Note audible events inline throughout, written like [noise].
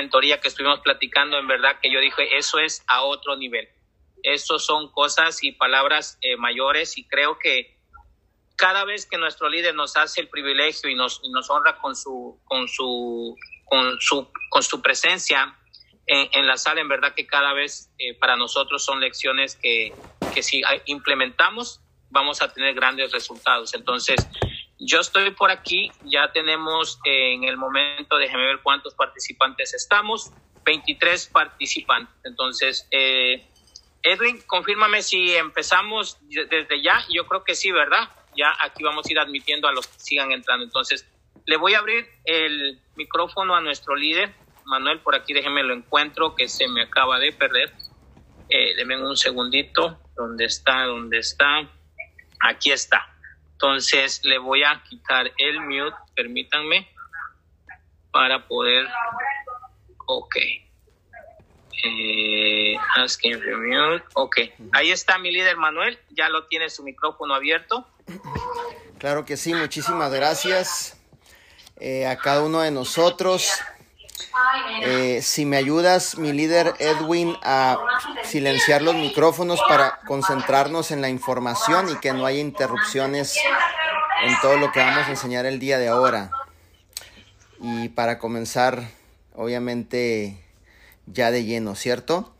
mentoría que estuvimos platicando, en verdad que yo dije, eso es a otro nivel. Eso son cosas y palabras eh, mayores y creo que cada vez que nuestro líder nos hace el privilegio y nos, nos honra con su, con, su, con, su, con su presencia en, en la sala, en verdad que cada vez eh, para nosotros son lecciones que, que si implementamos vamos a tener grandes resultados. Entonces, yo estoy por aquí, ya tenemos eh, en el momento, déjeme ver cuántos participantes estamos, 23 participantes. Entonces, eh, Edwin, confírmame si empezamos desde ya. Yo creo que sí, ¿verdad? Ya aquí vamos a ir admitiendo a los que sigan entrando. Entonces, le voy a abrir el micrófono a nuestro líder. Manuel, por aquí déjeme lo encuentro, que se me acaba de perder. Eh, un segundito. ¿Dónde está? ¿Dónde está? Aquí está. Entonces le voy a quitar el mute, permítanme, para poder... Ok. Eh, asking for mute. Ok. Ahí está mi líder Manuel. Ya lo tiene su micrófono abierto. Claro que sí. Muchísimas gracias eh, a cada uno de nosotros. Eh, si me ayudas, mi líder Edwin, a silenciar los micrófonos para concentrarnos en la información y que no haya interrupciones en todo lo que vamos a enseñar el día de ahora. Y para comenzar, obviamente, ya de lleno, ¿cierto?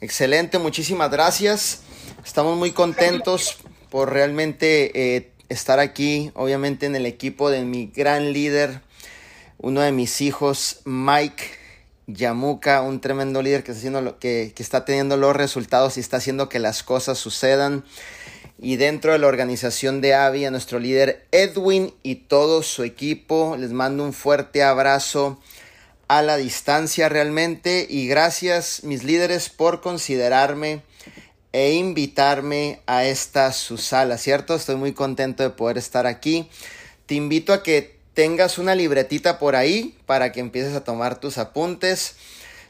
Excelente, muchísimas gracias. Estamos muy contentos por realmente eh, estar aquí, obviamente, en el equipo de mi gran líder uno de mis hijos, Mike Yamuka, un tremendo líder que está, teniendo los resultados y está haciendo que las cosas sucedan. Y dentro de la organización de AVI, a nuestro líder Edwin y todo su equipo, les mando un fuerte abrazo a la distancia realmente. Y gracias, mis líderes, por considerarme e invitarme a esta su sala, ¿cierto? Estoy muy contento de poder estar aquí. Te invito a que tengas una libretita por ahí para que empieces a tomar tus apuntes,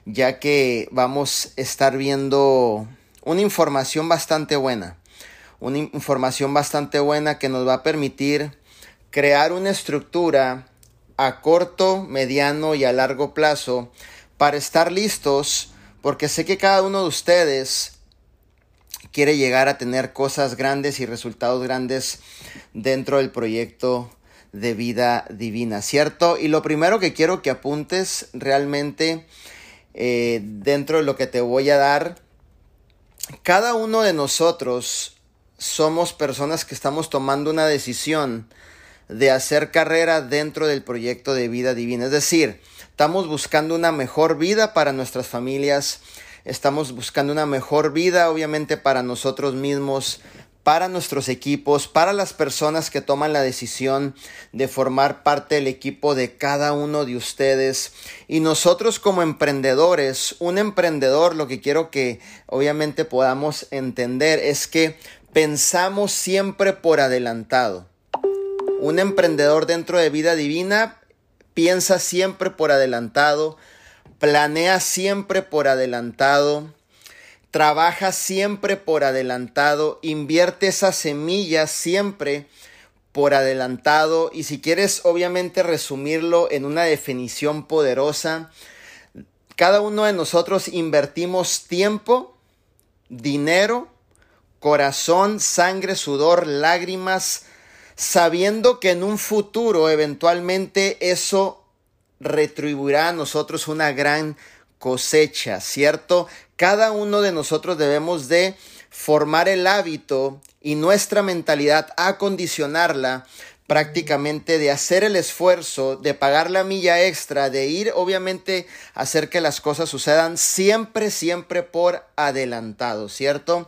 ya que vamos a estar viendo una información bastante buena, una información bastante buena que nos va a permitir crear una estructura a corto, mediano y a largo plazo para estar listos, porque sé que cada uno de ustedes quiere llegar a tener cosas grandes y resultados grandes dentro del proyecto de vida divina, ¿cierto? Y lo primero que quiero que apuntes realmente eh, dentro de lo que te voy a dar, cada uno de nosotros somos personas que estamos tomando una decisión de hacer carrera dentro del proyecto de vida divina. Es decir, estamos buscando una mejor vida para nuestras familias, estamos buscando una mejor vida obviamente para nosotros mismos, para nuestros equipos, para las personas que toman la decisión de formar parte del equipo de cada uno de ustedes. Y nosotros como emprendedores, un emprendedor, lo que quiero que obviamente podamos entender es que pensamos siempre por adelantado. Un emprendedor dentro de vida divina piensa siempre por adelantado, planea siempre por adelantado trabaja siempre por adelantado, invierte esas semillas siempre por adelantado y si quieres obviamente resumirlo en una definición poderosa, cada uno de nosotros invertimos tiempo, dinero, corazón, sangre, sudor, lágrimas, sabiendo que en un futuro eventualmente eso retribuirá a nosotros una gran cosecha, ¿cierto? Cada uno de nosotros debemos de formar el hábito y nuestra mentalidad acondicionarla prácticamente de hacer el esfuerzo, de pagar la milla extra, de ir obviamente a hacer que las cosas sucedan siempre, siempre por adelantado, ¿cierto?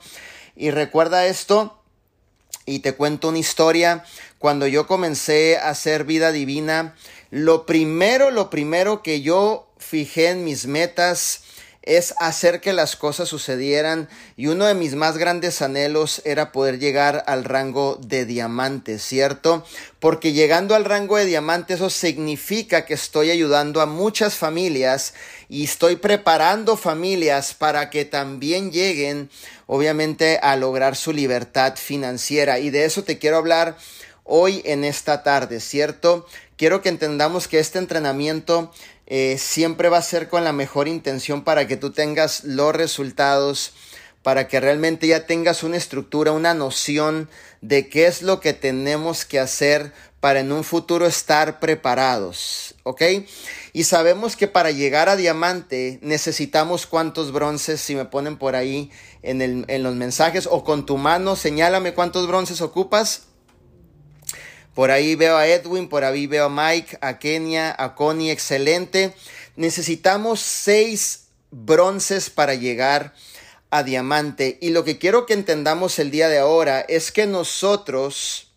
Y recuerda esto y te cuento una historia. Cuando yo comencé a hacer vida divina, lo primero, lo primero que yo fijé en mis metas es hacer que las cosas sucedieran y uno de mis más grandes anhelos era poder llegar al rango de diamante, ¿cierto? Porque llegando al rango de diamante eso significa que estoy ayudando a muchas familias y estoy preparando familias para que también lleguen obviamente a lograr su libertad financiera y de eso te quiero hablar hoy en esta tarde, ¿cierto? Quiero que entendamos que este entrenamiento eh, siempre va a ser con la mejor intención para que tú tengas los resultados, para que realmente ya tengas una estructura, una noción de qué es lo que tenemos que hacer para en un futuro estar preparados, ¿ok? Y sabemos que para llegar a diamante necesitamos cuántos bronces, si me ponen por ahí en, en los mensajes o con tu mano, señálame cuántos bronces ocupas. Por ahí veo a Edwin, por ahí veo a Mike, a Kenia, a Connie, excelente. Necesitamos seis bronces para llegar a diamante. Y lo que quiero que entendamos el día de ahora es que nosotros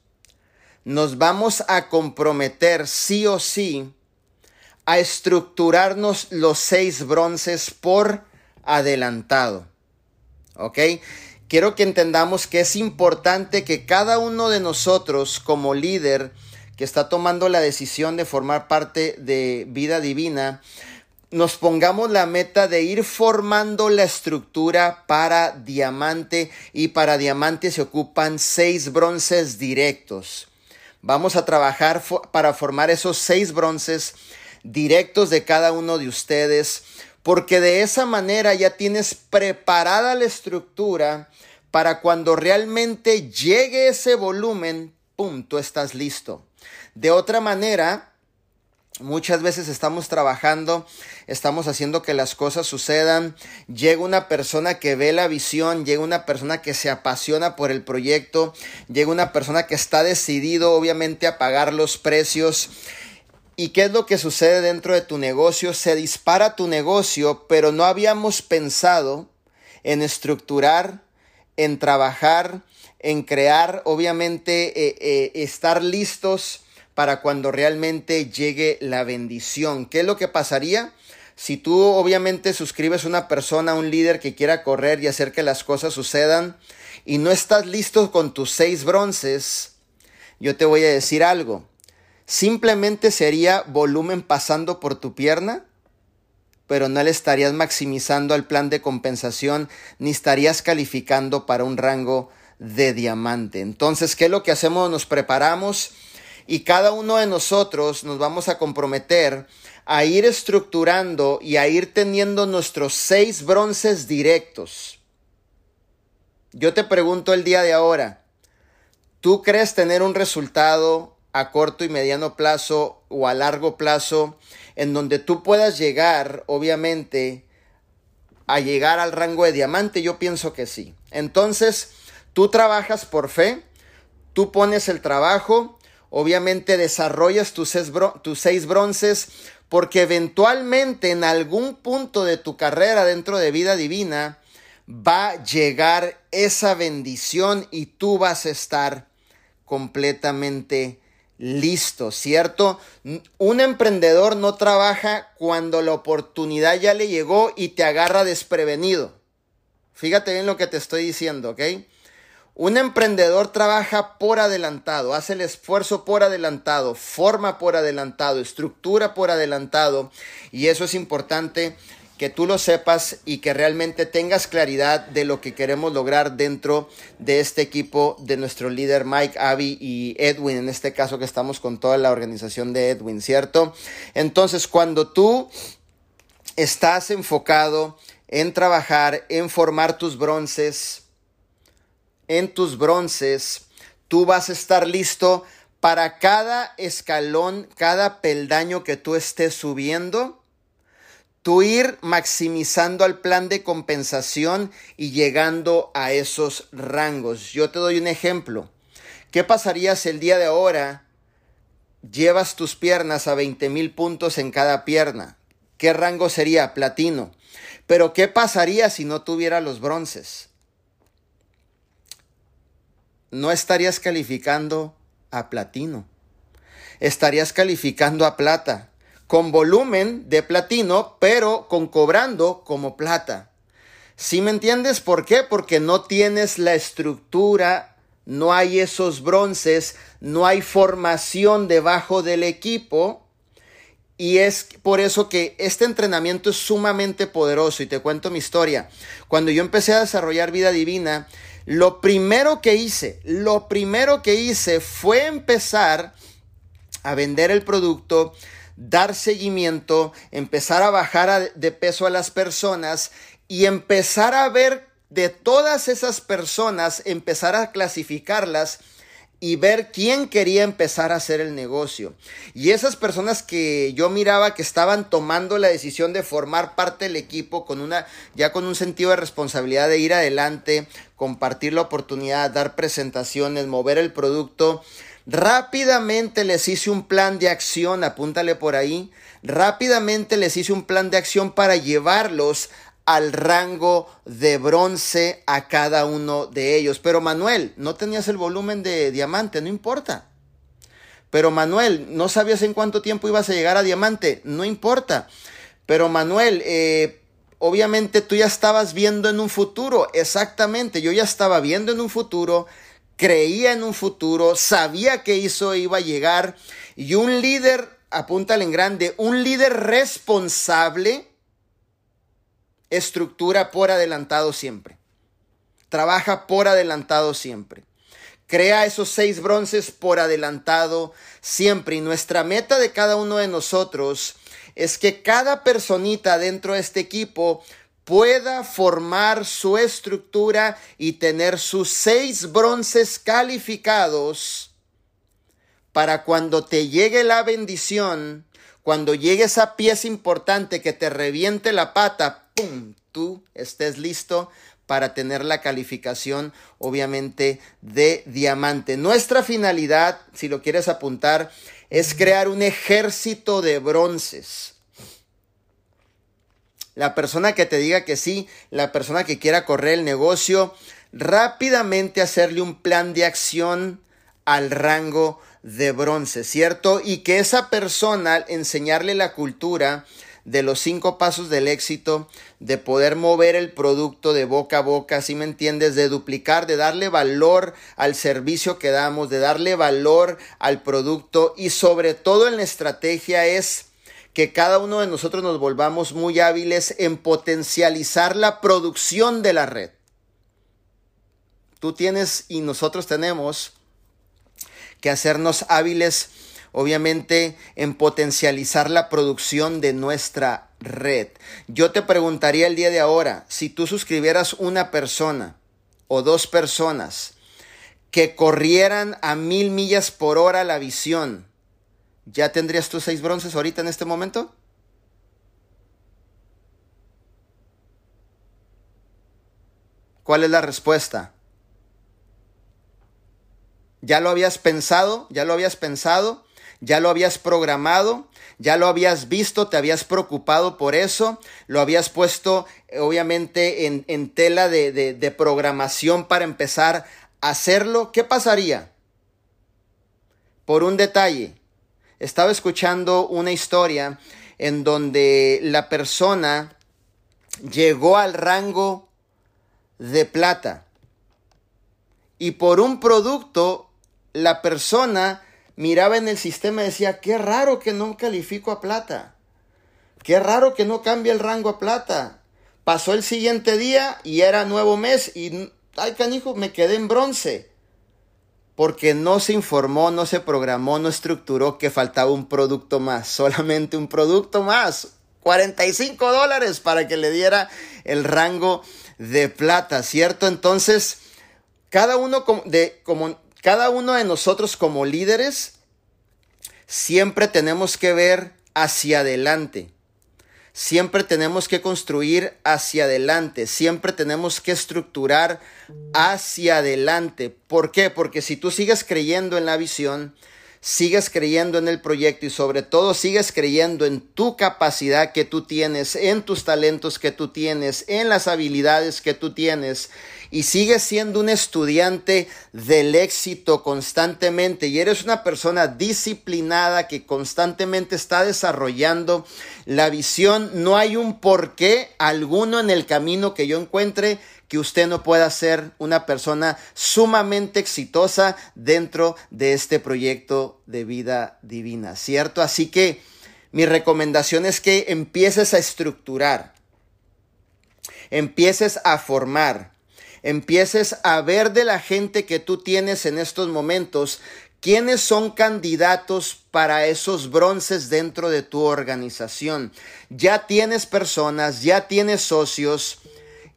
nos vamos a comprometer sí o sí a estructurarnos los seis bronces por adelantado. ¿Ok? Quiero que entendamos que es importante que cada uno de nosotros como líder que está tomando la decisión de formar parte de vida divina, nos pongamos la meta de ir formando la estructura para diamante y para diamante se ocupan seis bronces directos. Vamos a trabajar para formar esos seis bronces directos de cada uno de ustedes porque de esa manera ya tienes preparada la estructura para cuando realmente llegue ese volumen, ¡pum!, tú estás listo. De otra manera, muchas veces estamos trabajando, estamos haciendo que las cosas sucedan, llega una persona que ve la visión, llega una persona que se apasiona por el proyecto, llega una persona que está decidido obviamente a pagar los precios. ¿Y qué es lo que sucede dentro de tu negocio? Se dispara tu negocio, pero no habíamos pensado en estructurar en trabajar, en crear, obviamente eh, eh, estar listos para cuando realmente llegue la bendición. ¿Qué es lo que pasaría? Si tú obviamente suscribes una persona, un líder que quiera correr y hacer que las cosas sucedan y no estás listo con tus seis bronces, yo te voy a decir algo. Simplemente sería volumen pasando por tu pierna pero no le estarías maximizando al plan de compensación ni estarías calificando para un rango de diamante. Entonces, ¿qué es lo que hacemos? Nos preparamos y cada uno de nosotros nos vamos a comprometer a ir estructurando y a ir teniendo nuestros seis bronces directos. Yo te pregunto el día de ahora, ¿tú crees tener un resultado a corto y mediano plazo o a largo plazo en donde tú puedas llegar, obviamente, a llegar al rango de diamante? Yo pienso que sí. Entonces, tú trabajas por fe, tú pones el trabajo, obviamente desarrollas tus seis, tus seis bronces, porque eventualmente en algún punto de tu carrera dentro de vida divina va a llegar esa bendición y tú vas a estar completamente listo, ¿cierto? Un emprendedor no trabaja cuando la oportunidad ya le llegó y te agarra desprevenido. Fíjate bien lo que te estoy diciendo, ¿ok? Un emprendedor trabaja por adelantado, hace el esfuerzo por adelantado, forma por adelantado, estructura por adelantado y eso es importante que tú lo sepas y que realmente tengas claridad de lo que queremos lograr dentro de este equipo de nuestro líder Mike, Abby y Edwin, en este caso que estamos con toda la organización de Edwin, ¿cierto? Entonces, cuando tú estás enfocado en trabajar, en formar tus bronces, en tus bronces, tú vas a estar listo para cada escalón, cada peldaño que tú estés subiendo tú ir maximizando al plan de compensación y llegando a esos rangos. Yo te doy un ejemplo. ¿Qué pasaría si el día de ahora llevas tus piernas a 20 mil puntos en cada pierna? ¿Qué rango sería? Platino. Pero ¿qué pasaría si no tuviera los bronces? No estarías calificando a platino. Estarías calificando a plata con volumen de platino, pero con cobrando como plata. ¿Sí me entiendes por qué? Porque no tienes la estructura, no hay esos bronces, no hay formación debajo del equipo. Y es por eso que este entrenamiento es sumamente poderoso. Y te cuento mi historia. Cuando yo empecé a desarrollar vida divina, lo primero que hice, lo primero que hice fue empezar a vender el producto dar seguimiento, empezar a bajar de peso a las personas y empezar a ver de todas esas personas, empezar a clasificarlas y ver quién quería empezar a hacer el negocio. Y esas personas que yo miraba que estaban tomando la decisión de formar parte del equipo con una ya con un sentido de responsabilidad de ir adelante, compartir la oportunidad, dar presentaciones, mover el producto, rápidamente les hice un plan de acción, apúntale por ahí. Rápidamente les hice un plan de acción para llevarlos al rango de bronce a cada uno de ellos. Pero Manuel, no tenías el volumen de diamante, no importa. Pero Manuel, no sabías en cuánto tiempo ibas a llegar a diamante, no importa. Pero Manuel, eh, obviamente tú ya estabas viendo en un futuro, exactamente, yo ya estaba viendo en un futuro, creía en un futuro, sabía que eso iba a llegar y un líder, apúntale en grande, un líder responsable, estructura por adelantado siempre. Trabaja por adelantado siempre. Crea esos seis bronces por adelantado siempre. Y nuestra meta de cada uno de nosotros es que cada personita dentro de este equipo pueda formar su estructura y tener sus seis bronces calificados para cuando te llegue la bendición, cuando llegue esa pieza importante que te reviente la pata, ¡pum! Tú estés listo para tener la calificación, obviamente, de diamante. Nuestra finalidad, si lo quieres apuntar, es crear un ejército de bronces. La persona que te diga que sí, la persona que quiera correr el negocio, rápidamente hacerle un plan de acción al rango de bronce, ¿cierto? Y que esa persona, enseñarle la cultura de los cinco pasos del éxito, de poder mover el producto de boca a boca, si me entiendes, de duplicar, de darle valor al servicio que damos, de darle valor al producto y sobre todo en la estrategia es que cada uno de nosotros nos volvamos muy hábiles en potencializar la producción de la red. Tú tienes y nosotros tenemos que hacernos hábiles, obviamente, en potencializar la producción de nuestra red. Yo te preguntaría el día de ahora, si tú suscribieras una persona o dos personas que corrieran a mil millas por hora la visión, ¿ya tendrías tus seis bronces ahorita en este momento? ¿Cuál es la respuesta? ¿Ya lo habías pensado? ¿Ya lo habías pensado? ¿Ya lo habías programado? ¿Ya lo habías visto? ¿Te habías preocupado por eso? ¿Lo habías puesto obviamente en, tela de, de programación para empezar a hacerlo? ¿Qué pasaría? Por un detalle, estaba escuchando una historia en donde la persona llegó al rango de plata y por un producto la persona miraba en el sistema y decía, qué raro que no califico a plata. Qué raro que no cambie el rango a plata. Pasó el siguiente día y era nuevo mes y, ay canijo, me quedé en bronce. Porque no se informó, no se programó, no estructuró que faltaba un producto más, [laughs] solamente un producto más. 45 dólares para que le diera el rango de plata, ¿cierto? Entonces, cada uno de, como, cada uno de nosotros como líderes siempre tenemos que ver hacia adelante. Siempre tenemos que construir hacia adelante, siempre tenemos que estructurar hacia adelante. ¿Por qué? Porque si tú sigues creyendo en la visión, sigues creyendo en el proyecto y sobre todo sigues creyendo en tu capacidad que tú tienes, en tus talentos que tú tienes, en las habilidades que tú tienes, y sigues siendo un estudiante del éxito constantemente y eres una persona disciplinada que constantemente está desarrollando la visión, no hay un porqué alguno en el camino que yo encuentre que usted no pueda ser una persona sumamente exitosa dentro de este proyecto de vida divina, ¿cierto? Así que mi recomendación es que empieces a estructurar, empieces a formar, empieces a ver de la gente que tú tienes en estos momentos ¿Quiénes son candidatos para esos bronces dentro de tu organización? Ya tienes personas, ya tienes socios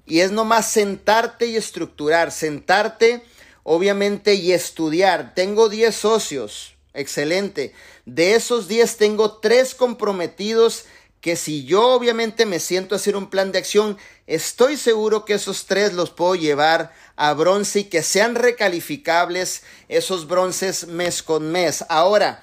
y es nomás sentarte y estructurar, sentarte obviamente y estudiar. Tengo 10 socios, excelente. De esos 10 tengo 3 comprometidos que si yo obviamente me siento a hacer un plan de acción, estoy seguro que esos tres los puedo llevar a bronce y que sean recalificables esos bronces mes con mes. Ahora,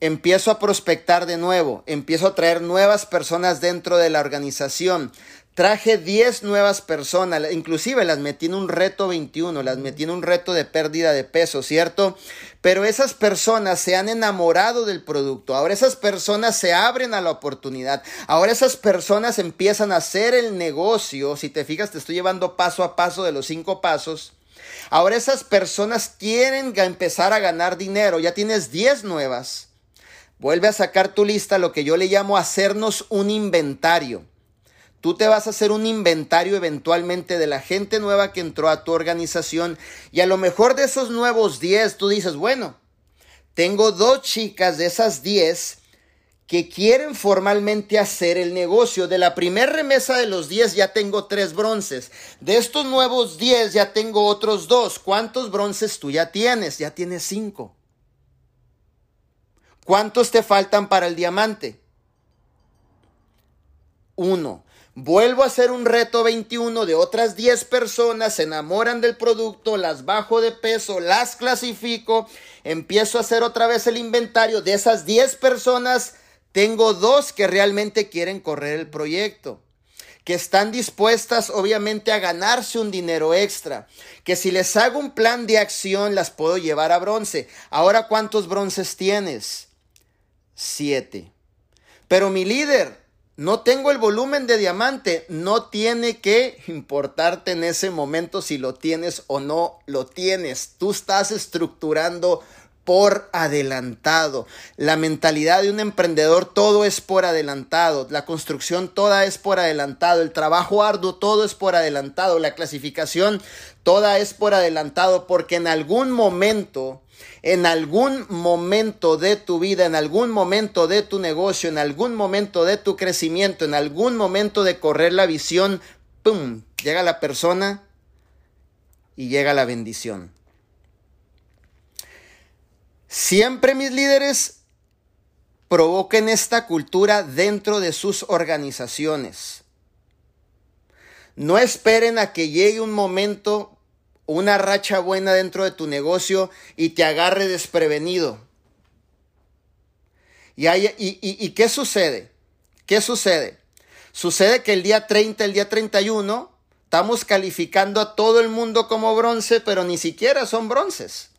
empiezo a prospectar de nuevo, empiezo a traer nuevas personas dentro de la organización. Traje 10 nuevas personas, inclusive las metí en un reto 21, las metí en un reto de pérdida de peso, ¿cierto? Pero esas personas se han enamorado del producto, ahora esas personas se abren a la oportunidad, ahora esas personas empiezan a hacer el negocio, si te fijas te estoy llevando paso a paso de los cinco pasos, ahora esas personas quieren empezar a ganar dinero, ya tienes 10 nuevas, vuelve a sacar tu lista, lo que yo le llamo hacernos un inventario. Tú te vas a hacer un inventario eventualmente de la gente nueva que entró a tu organización y a lo mejor de esos nuevos 10 tú dices, bueno, tengo dos chicas de esas 10 que quieren formalmente hacer el negocio. De la primera remesa de los 10 ya tengo tres bronces. De estos nuevos 10 ya tengo otros dos. ¿Cuántos bronces tú ya tienes? Ya tienes cinco. ¿Cuántos te faltan para el diamante? Uno. Vuelvo a hacer un reto 21 de otras 10 personas, se enamoran del producto, las bajo de peso, las clasifico, empiezo a hacer otra vez el inventario. De esas 10 personas, tengo dos que realmente quieren correr el proyecto que están dispuestas obviamente a ganarse un dinero extra, que si les hago un plan de acción las puedo llevar a bronce. Ahora, ¿cuántos bronces tienes? Siete. Pero mi líder, no tengo el volumen de diamante, no tiene que importarte en ese momento si lo tienes o no lo tienes. Tú estás estructurando por adelantado. La mentalidad de un emprendedor, todo es por adelantado. La construcción, toda es por adelantado. El trabajo arduo, todo es por adelantado. La clasificación, toda es por adelantado, porque en algún momento en algún momento de tu vida, en algún momento de tu negocio, en algún momento de tu crecimiento, en algún momento de correr la visión, ¡pum! Llega la persona y llega la bendición. Siempre mis líderes provoquen esta cultura dentro de sus organizaciones. No esperen a que llegue un momento una racha buena dentro de tu negocio y te agarre desprevenido. ¿Y, hay, y, qué sucede? ¿Qué sucede? Sucede que el día 30, el día 31, estamos calificando a todo el mundo como bronce, pero ni siquiera son bronces.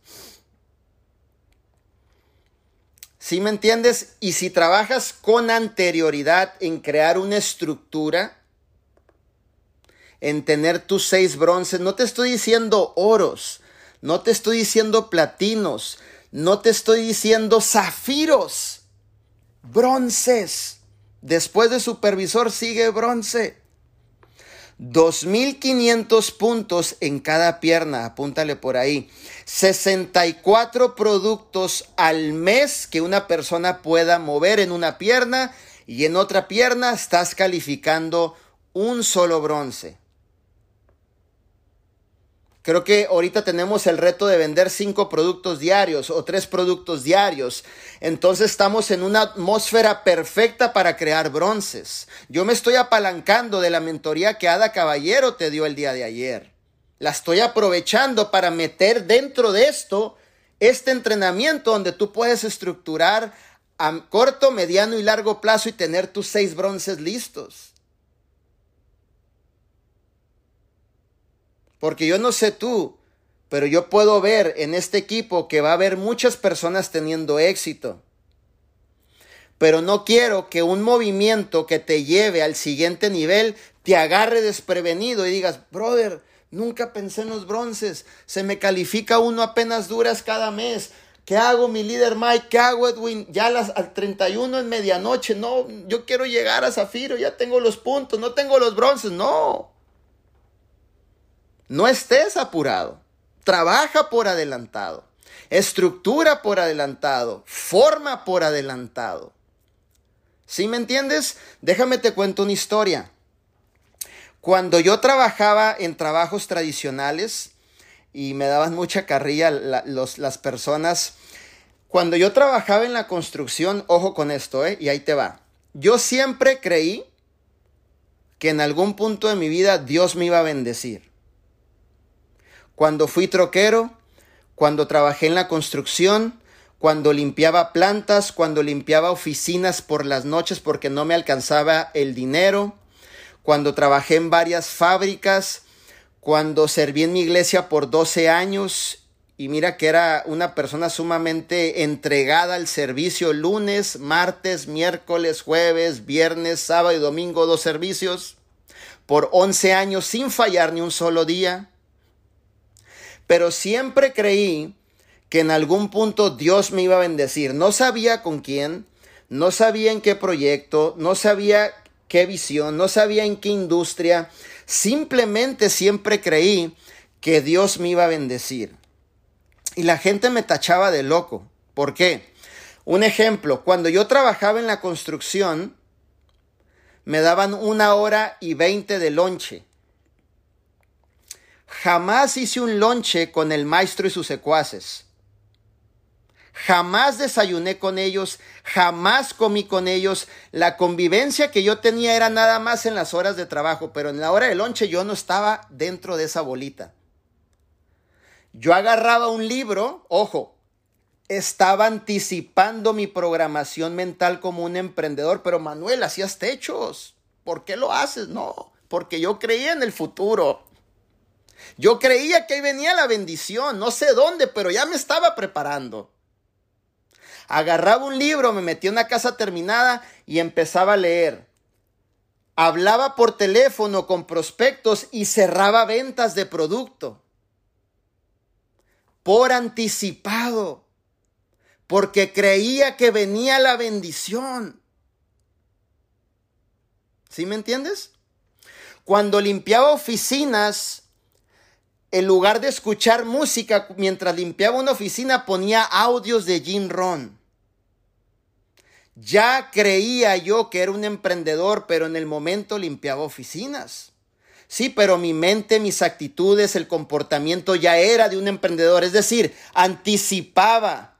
¿Sí me entiendes? Y si trabajas con anterioridad en crear una estructura, en tener tus seis bronces. No te estoy diciendo oros, no te estoy diciendo platinos, no te estoy diciendo zafiros, bronces. Después de supervisor sigue bronce. 2.500 puntos en cada pierna, apúntale por ahí. 64 productos al mes que una persona pueda mover en una pierna y en otra pierna estás calificando un solo bronce. Creo que ahorita tenemos el reto de vender cinco productos diarios o tres productos diarios. Entonces estamos en una atmósfera perfecta para crear bronces. Yo me estoy apalancando de la mentoría que Ada Caballero te dio el día de ayer. La estoy aprovechando para meter dentro de esto este entrenamiento donde tú puedes estructurar a corto, mediano y largo plazo y tener tus seis bronces listos. Porque yo no sé tú, pero yo puedo ver en este equipo que va a haber muchas personas teniendo éxito. Pero no quiero que un movimiento que te lleve al siguiente nivel te agarre desprevenido y digas, brother, nunca pensé en los bronces, se me califica uno apenas duras cada mes. ¿Qué hago, mi líder Mike? ¿Qué hago, Edwin? Ya las, al 31 en medianoche. No, yo quiero llegar a Zafiro, ya tengo los puntos, no tengo los bronces. No. No estés apurado. Trabaja por adelantado. estructura por adelantado, forma por adelantado. ¿Sí me entiendes? Déjame te cuento una historia. Cuando yo trabajaba en trabajos tradicionales y me daban mucha carrilla las personas, cuando yo trabajaba en la construcción, ojo con esto, ¿eh? y ahí te va. Yo siempre creí que en algún punto de mi vida Dios me iba a bendecir. Cuando fui troquero, cuando trabajé en la construcción, cuando limpiaba plantas, cuando limpiaba oficinas por las noches porque no me alcanzaba el dinero, cuando trabajé en varias fábricas, cuando serví en mi iglesia por 12 años y mira que era una persona sumamente entregada al servicio lunes, martes, miércoles, jueves, viernes, sábado y domingo, dos servicios, por 11 años sin fallar ni un solo día pero siempre creí que en algún punto Dios me iba a bendecir. No sabía con quién, no sabía en qué proyecto, no sabía qué visión, no sabía en qué industria. Simplemente siempre creí que Dios me iba a bendecir. Y la gente me tachaba de loco. ¿Por qué? Un ejemplo, cuando yo trabajaba en la construcción, me daban una hora y veinte de lonche. Jamás hice un lonche con el maestro y sus secuaces. Jamás desayuné con ellos, jamás comí con ellos. La convivencia que yo tenía era nada más en las horas de trabajo, pero en la hora de lonche yo no estaba dentro de esa bolita. Yo agarraba un libro, ojo, estaba anticipando mi programación mental como un emprendedor, pero Manuel, hacías techos. ¿Por qué lo haces? No, porque yo creía en el futuro. Yo creía que ahí venía la bendición, no sé dónde, pero ya me estaba preparando. Agarraba un libro, me metía en una casa terminada y empezaba a leer. Hablaba por teléfono con prospectos y cerraba ventas de producto. Por anticipado. Porque creía que venía la bendición. ¿Sí me entiendes? Cuando limpiaba oficinas, en lugar de escuchar música mientras limpiaba una oficina, ponía audios de Jim Ron. Ya creía yo que era un emprendedor, pero en el momento limpiaba oficinas. Sí, pero mi mente, mis actitudes, el comportamiento ya era de un emprendedor, es decir, anticipaba.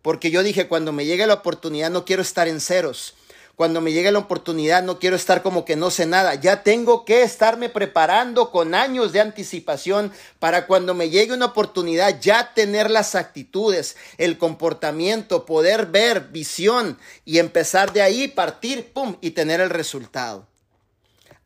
Porque yo dije, cuando me llegue la oportunidad no quiero estar en ceros, cuando me llegue la oportunidad no quiero estar como que no sé nada. Ya tengo que estarme preparando con años de anticipación para cuando me llegue una oportunidad ya tener las actitudes, el comportamiento, poder ver visión y empezar de ahí, partir, pum, y tener el resultado.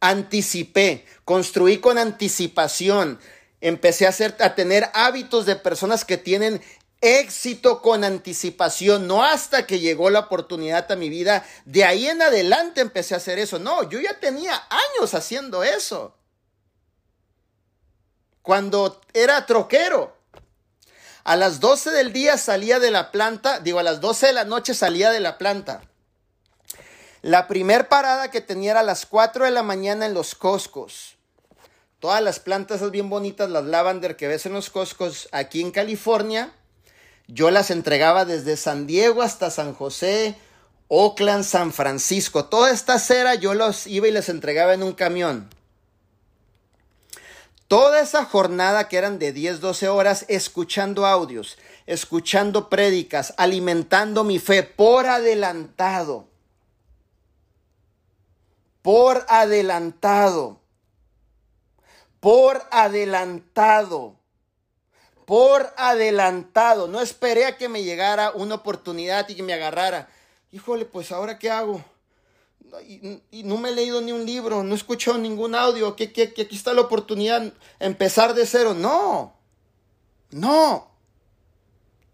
Anticipé, construí con anticipación, empecé a, hacer, a tener hábitos de personas que tienen éxito con anticipación, no hasta que llegó la oportunidad a mi vida, de ahí en adelante empecé a hacer eso. No, yo ya tenía años haciendo eso. Cuando era troquero, a las 12 del día salía de la planta, digo, a las 12 de la noche salía de la planta. La primer parada que tenía era a las 4 de la mañana en los Coscos. Todas las plantas bien bonitas, las lavender que ves en los Coscos aquí en California, yo las entregaba desde San Diego hasta San José, Oakland, San Francisco. Toda esta cera yo los iba y les entregaba en un camión. Toda esa jornada que eran de 10, 12 horas escuchando audios, escuchando prédicas, alimentando mi fe por adelantado. Por adelantado. Por adelantado por adelantado. No esperé a que me llegara una oportunidad y que me agarrara. Híjole, pues ahora qué hago. Y, no me he leído ni un libro, no he escuchado ningún audio, que, que, aquí está la oportunidad, empezar de cero. No, no.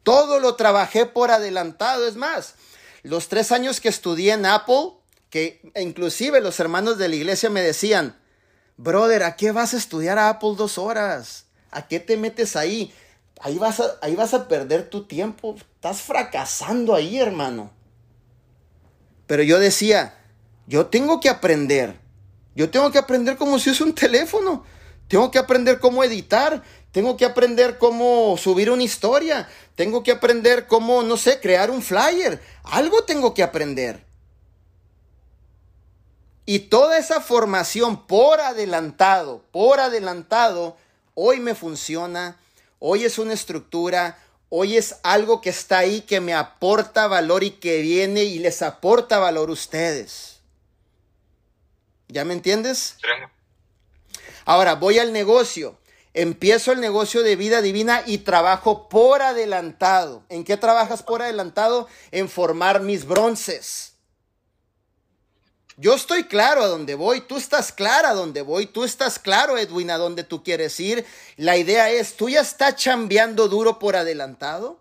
Todo lo trabajé por adelantado. Es más, los tres años que estudié en Apple, que inclusive los hermanos de la iglesia me decían, brother, ¿a qué vas a estudiar a Apple dos horas? ¿A qué te metes ahí? Ahí vas a, ahí vas a perder tu tiempo. Estás fracasando ahí, hermano. Pero yo decía, yo tengo que aprender. Yo tengo que aprender cómo se usa un teléfono. Tengo que aprender cómo editar. Tengo que aprender cómo subir una historia. Tengo que aprender cómo, no sé, crear un flyer. Algo tengo que aprender. Y toda esa formación por adelantado, por adelantado, hoy me funciona, hoy es una estructura, hoy es algo que está ahí que me aporta valor y que viene y les aporta valor a ustedes. ¿Ya me entiendes? Ahora voy al negocio. Empiezo el negocio de vida divina y trabajo por adelantado. ¿En qué trabajas por adelantado? En formar mis bronces. Yo estoy claro a dónde voy, tú estás clara a dónde voy, tú estás claro, Edwin, a dónde tú quieres ir. La idea es, ¿tú ya estás chambeando duro por adelantado?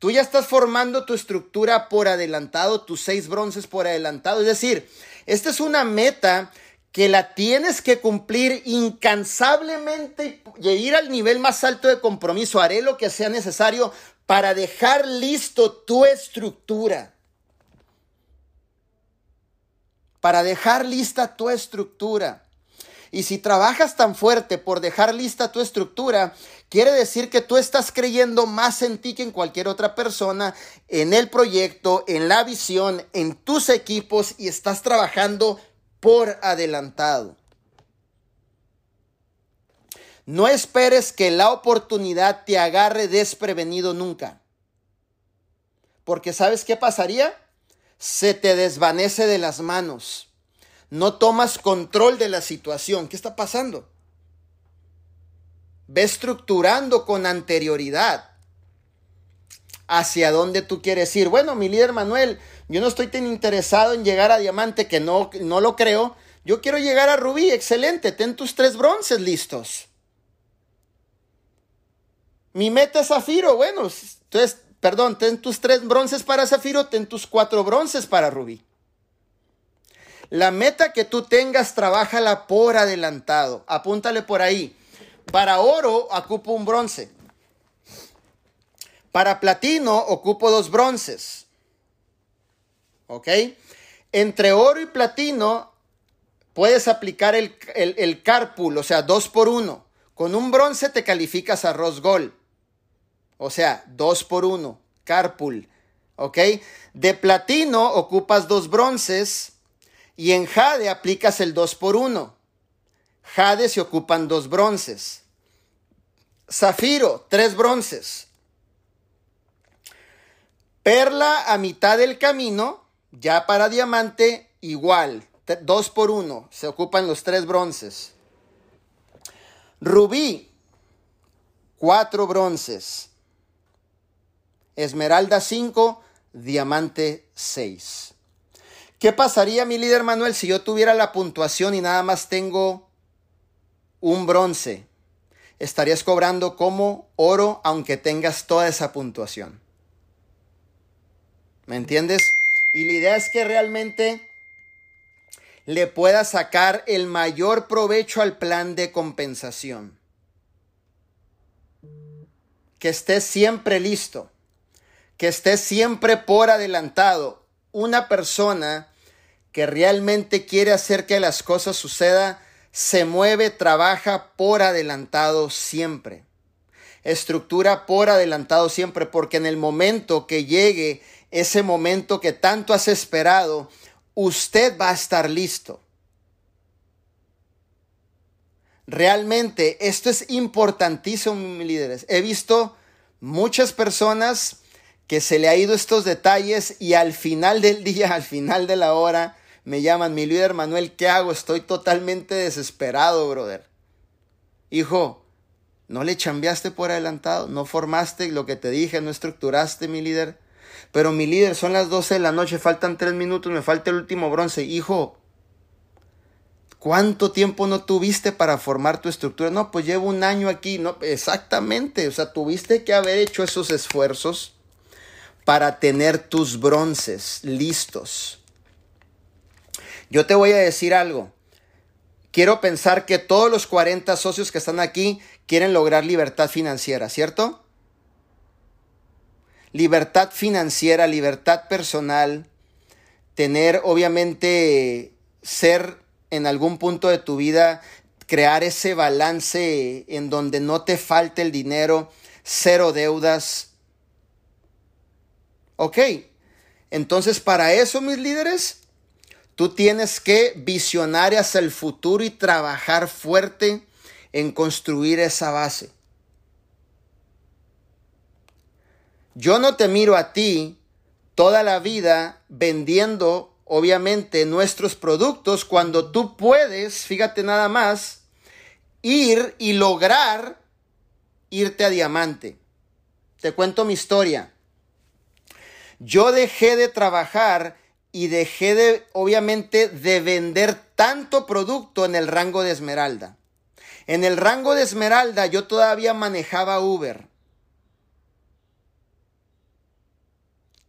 Tú ya estás formando tu estructura por adelantado, tus seis bronces por adelantado. Es decir, esta es una meta que la tienes que cumplir incansablemente y ir al nivel más alto de compromiso. Haré lo que sea necesario para dejar listo tu estructura. Para dejar lista tu estructura. Y si trabajas tan fuerte por dejar lista tu estructura, quiere decir que tú estás creyendo más en ti que en cualquier otra persona, en el proyecto, en la visión, en tus equipos y estás trabajando por adelantado. No esperes que la oportunidad te agarre desprevenido nunca. Porque ¿sabes qué pasaría? Se te desvanece de las manos. No tomas control de la situación. ¿Qué está pasando? Ve estructurando con anterioridad hacia dónde tú quieres ir. Bueno, mi líder Manuel, yo no estoy tan interesado en llegar a diamante que no, no lo creo. Yo quiero llegar a rubí, excelente, ten tus tres bronces listos. Mi meta es zafiro, bueno, entonces Perdón, ten tus tres bronces para zafiro, ten tus cuatro bronces para rubí. La meta que tú tengas, trabájala por adelantado. Apúntale por ahí. Para oro ocupo un bronce. Para platino ocupo dos bronces. ¿Ok? Entre oro y platino puedes aplicar el, el, carpool, o sea, dos por uno. Con un bronce te calificas a Rose Gold. O sea, dos por uno, carpool. ¿Ok? De platino ocupas dos bronces y en jade aplicas el dos por uno. Jade se ocupan dos bronces. Zafiro, tres bronces. Perla a mitad del camino, ya para diamante, igual, dos por uno, se ocupan los tres bronces. Rubí, cuatro bronces. Esmeralda 5, Diamante 6. ¿Qué pasaría, mi líder Manuel, si yo tuviera la puntuación y nada más tengo un bronce? Estarías cobrando como oro aunque tengas toda esa puntuación. ¿Me entiendes? Y la idea es que realmente le puedas sacar el mayor provecho al plan de compensación. Que estés siempre listo que esté siempre por adelantado. Una persona que realmente quiere hacer que las cosas sucedan, se mueve, trabaja por adelantado siempre. Estructura por adelantado siempre, porque en el momento que llegue ese momento que tanto has esperado, usted va a estar listo. Realmente esto es importantísimo, mis líderes. He visto muchas personas que se le ha ido estos detalles y al final del día, [laughs] al final de la hora, me llaman, mi líder Manuel, ¿qué hago? Estoy totalmente desesperado, brother. Hijo, no le chambeaste por adelantado, no formaste lo que te dije, no estructuraste, mi líder. Pero mi líder, son las 12 de la noche, faltan 3 minutos, me falta el último bronce. Hijo, ¿cuánto tiempo no tuviste para formar tu estructura? No, pues llevo un año aquí, no, exactamente, o sea, tuviste que haber hecho esos esfuerzos para tener tus bronces listos. Yo te voy a decir algo. Quiero pensar que todos los 40 socios que están aquí quieren lograr libertad financiera, ¿cierto? Libertad financiera, libertad personal, tener obviamente ser en algún punto de tu vida crear ese balance en donde no te falte el dinero, cero deudas. Ok, entonces para eso, mis líderes, tú tienes que visionar hacia el futuro y trabajar fuerte en construir esa base. Yo no te miro a ti toda la vida vendiendo obviamente nuestros productos cuando tú puedes, fíjate nada más, ir y lograr irte a diamante. Te cuento mi historia. Yo dejé de trabajar y dejé de, obviamente, de vender tanto producto en el rango de esmeralda. En el rango de esmeralda yo todavía manejaba Uber.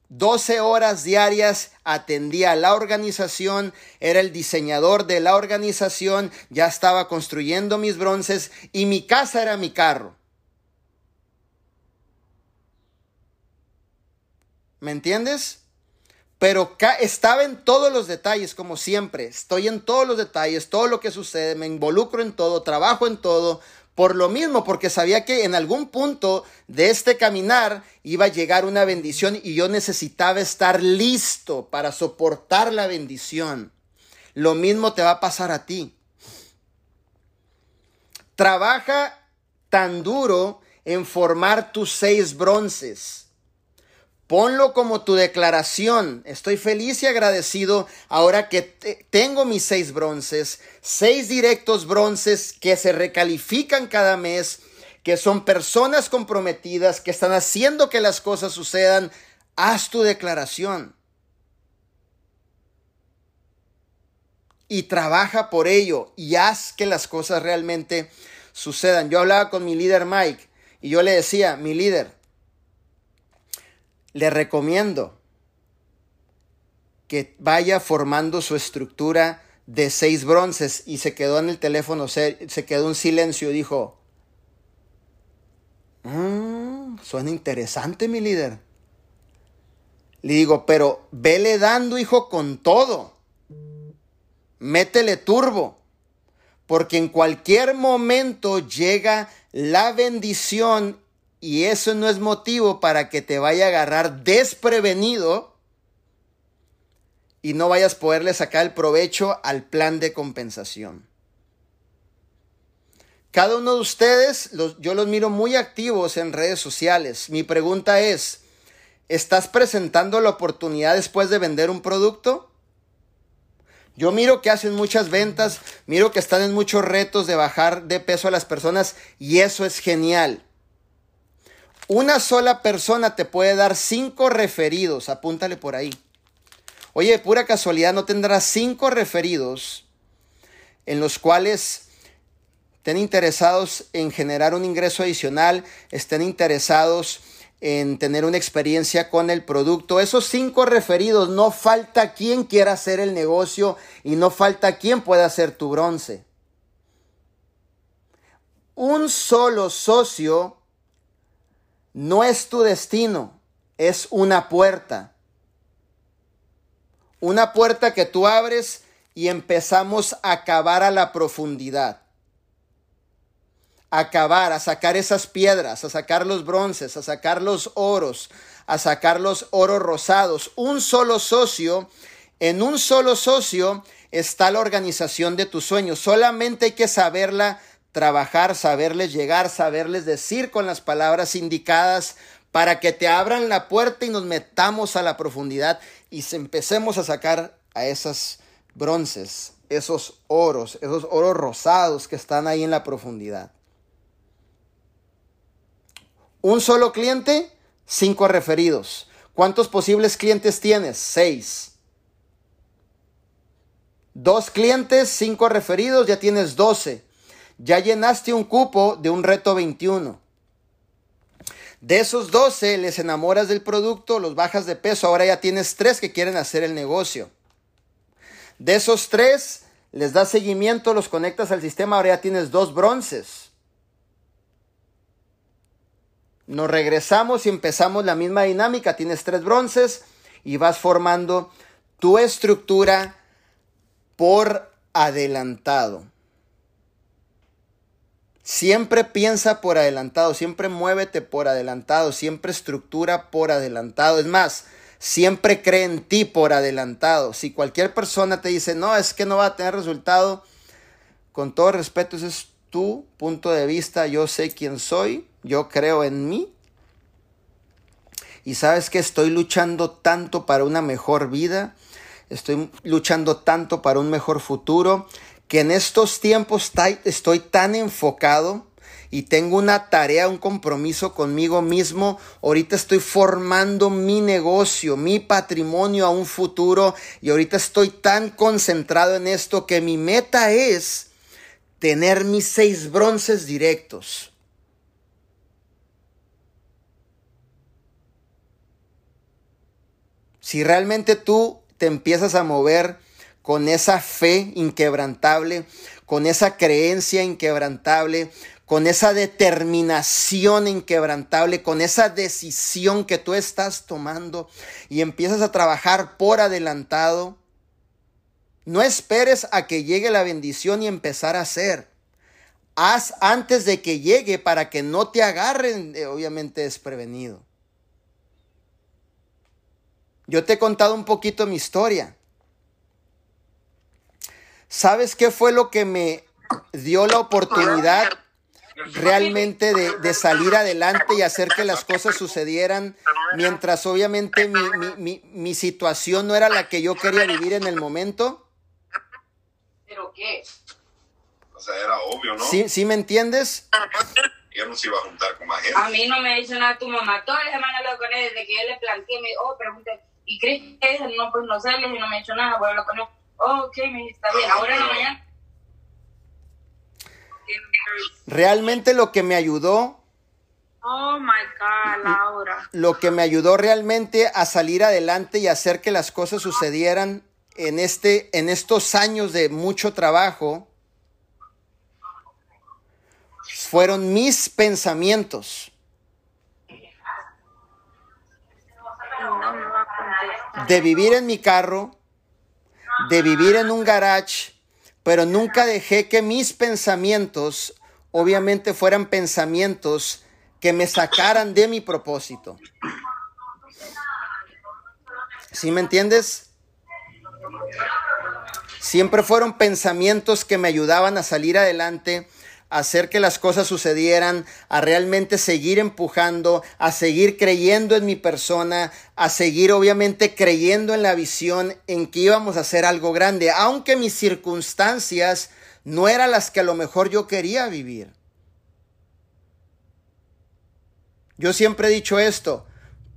12 horas diarias atendía a la organización, era el diseñador de la organización, ya estaba construyendo mis bronces y mi casa era mi carro. ¿Me entiendes? Pero estaba en todos los detalles, como siempre. Estoy en todos los detalles, todo lo que sucede, me involucro en todo, trabajo en todo, por lo mismo, porque sabía que en algún punto de este caminar iba a llegar una bendición y yo necesitaba estar listo para soportar la bendición. Lo mismo te va a pasar a ti. Trabaja tan duro en formar tus seis bronces Ponlo como tu declaración. Estoy feliz y agradecido ahora que tengo mis seis bronces, seis directos bronces que se recalifican cada mes, que son personas comprometidas, que están haciendo que las cosas sucedan. Haz tu declaración. Y trabaja por ello y haz que las cosas realmente sucedan. Yo hablaba con mi líder Mike y yo le decía, mi líder, le recomiendo que vaya formando su estructura de seis bronces y se quedó en el teléfono, se, quedó un silencio, dijo, mm, suena interesante mi líder. Le digo, pero vele dando, hijo, con todo. Métele turbo. Porque en cualquier momento llega la bendición y eso no es motivo para que te vaya a agarrar desprevenido y no vayas a poderle sacar el provecho al plan de compensación. Cada uno de ustedes, yo los miro muy activos en redes sociales. Mi pregunta es, ¿estás presentando la oportunidad después de vender un producto? Yo miro que hacen muchas ventas, miro que están en muchos retos de bajar de peso a las personas y eso es genial. Una sola persona te puede dar cinco referidos, apúntale por ahí. Oye, pura casualidad, ¿no tendrás cinco referidos en los cuales estén interesados en generar un ingreso adicional, estén interesados en tener una experiencia con el producto? Esos cinco referidos, no falta quien quiera hacer el negocio y no falta quien pueda hacer tu bronce. Un solo socio no es tu destino, es una puerta. Una puerta que tú abres y empezamos a cavar a la profundidad. A cavar, a sacar esas piedras, a sacar los bronces, a sacar los oros, a sacar los oros rosados. Un solo socio, en un solo socio está la organización de tus sueños. Solamente hay que saberla trabajar, saberles llegar, saberles decir con las palabras indicadas para que te abran la puerta y nos metamos a la profundidad y empecemos a sacar a esas bronces, esos oros, esos oros rosados que están ahí en la profundidad. Un solo cliente, cinco referidos. ¿Cuántos posibles clientes tienes? Seis. Dos clientes, cinco referidos, ya tienes doce ya llenaste un cupo de un reto 21. De esos 12 les enamoras del producto, los bajas de peso, ahora ya tienes tres que quieren hacer el negocio. De esos tres les das seguimiento, los conectas al sistema, ahora ya tienes dos bronces. Nos regresamos y empezamos la misma dinámica, tienes tres bronces y vas formando tu estructura por adelantado. Siempre piensa por adelantado, siempre muévete por adelantado, siempre estructura por adelantado. Es más, siempre cree en ti por adelantado. Si cualquier persona te dice, no, es que no va a tener resultado, con todo respeto, ese es tu punto de vista. Yo sé quién soy, yo creo en mí. Y sabes que estoy luchando tanto para una mejor vida, estoy luchando tanto para un mejor futuro, que en estos tiempos estoy tan enfocado y tengo una tarea, un compromiso conmigo mismo. Ahorita estoy formando mi negocio, mi patrimonio a un futuro y ahorita estoy tan concentrado en esto que mi meta es tener mis seis bronces directos. Si realmente tú te empiezas a mover con esa fe inquebrantable, con esa creencia inquebrantable, con esa determinación inquebrantable, con esa decisión que tú estás tomando y empiezas a trabajar por adelantado, no esperes a que llegue la bendición y empezar a hacer. Haz antes de que llegue para que no te agarren, eh, obviamente, desprevenido. Yo te he contado un poquito mi historia. ¿Sabes qué fue lo que me dio la oportunidad realmente de, salir adelante y hacer que las cosas sucedieran mientras obviamente mi, situación no era la que yo quería vivir en el momento? ¿Pero qué? O sea, era obvio, ¿no? ¿Sí, ¿sí me entiendes? Ella no se iba a juntar con más gente. A mí no me ha dicho nada tu mamá. Todas las semanas hablo con él desde que yo le planteé, me dijo, oh, pregunté, ¿y crees que eso? No, pues no sales y no me ha dicho nada, voy a hablar con él. Ok, está bien. Ahora mañana. Realmente lo que me ayudó. Oh my God, Laura. Lo que me ayudó realmente a salir adelante y hacer que las cosas sucedieran en, este, en estos años de mucho trabajo fueron mis pensamientos. De vivir en mi carro, de vivir en un garage, pero nunca dejé que mis pensamientos, obviamente, fueran pensamientos que me sacaran de mi propósito. ¿Sí me entiendes? Siempre fueron pensamientos que me ayudaban a salir adelante, hacer que las cosas sucedieran, a realmente seguir empujando, a seguir creyendo en mi persona, a seguir obviamente creyendo en la visión en que íbamos a hacer algo grande, aunque mis circunstancias no eran las que a lo mejor yo quería vivir. Yo siempre he dicho esto,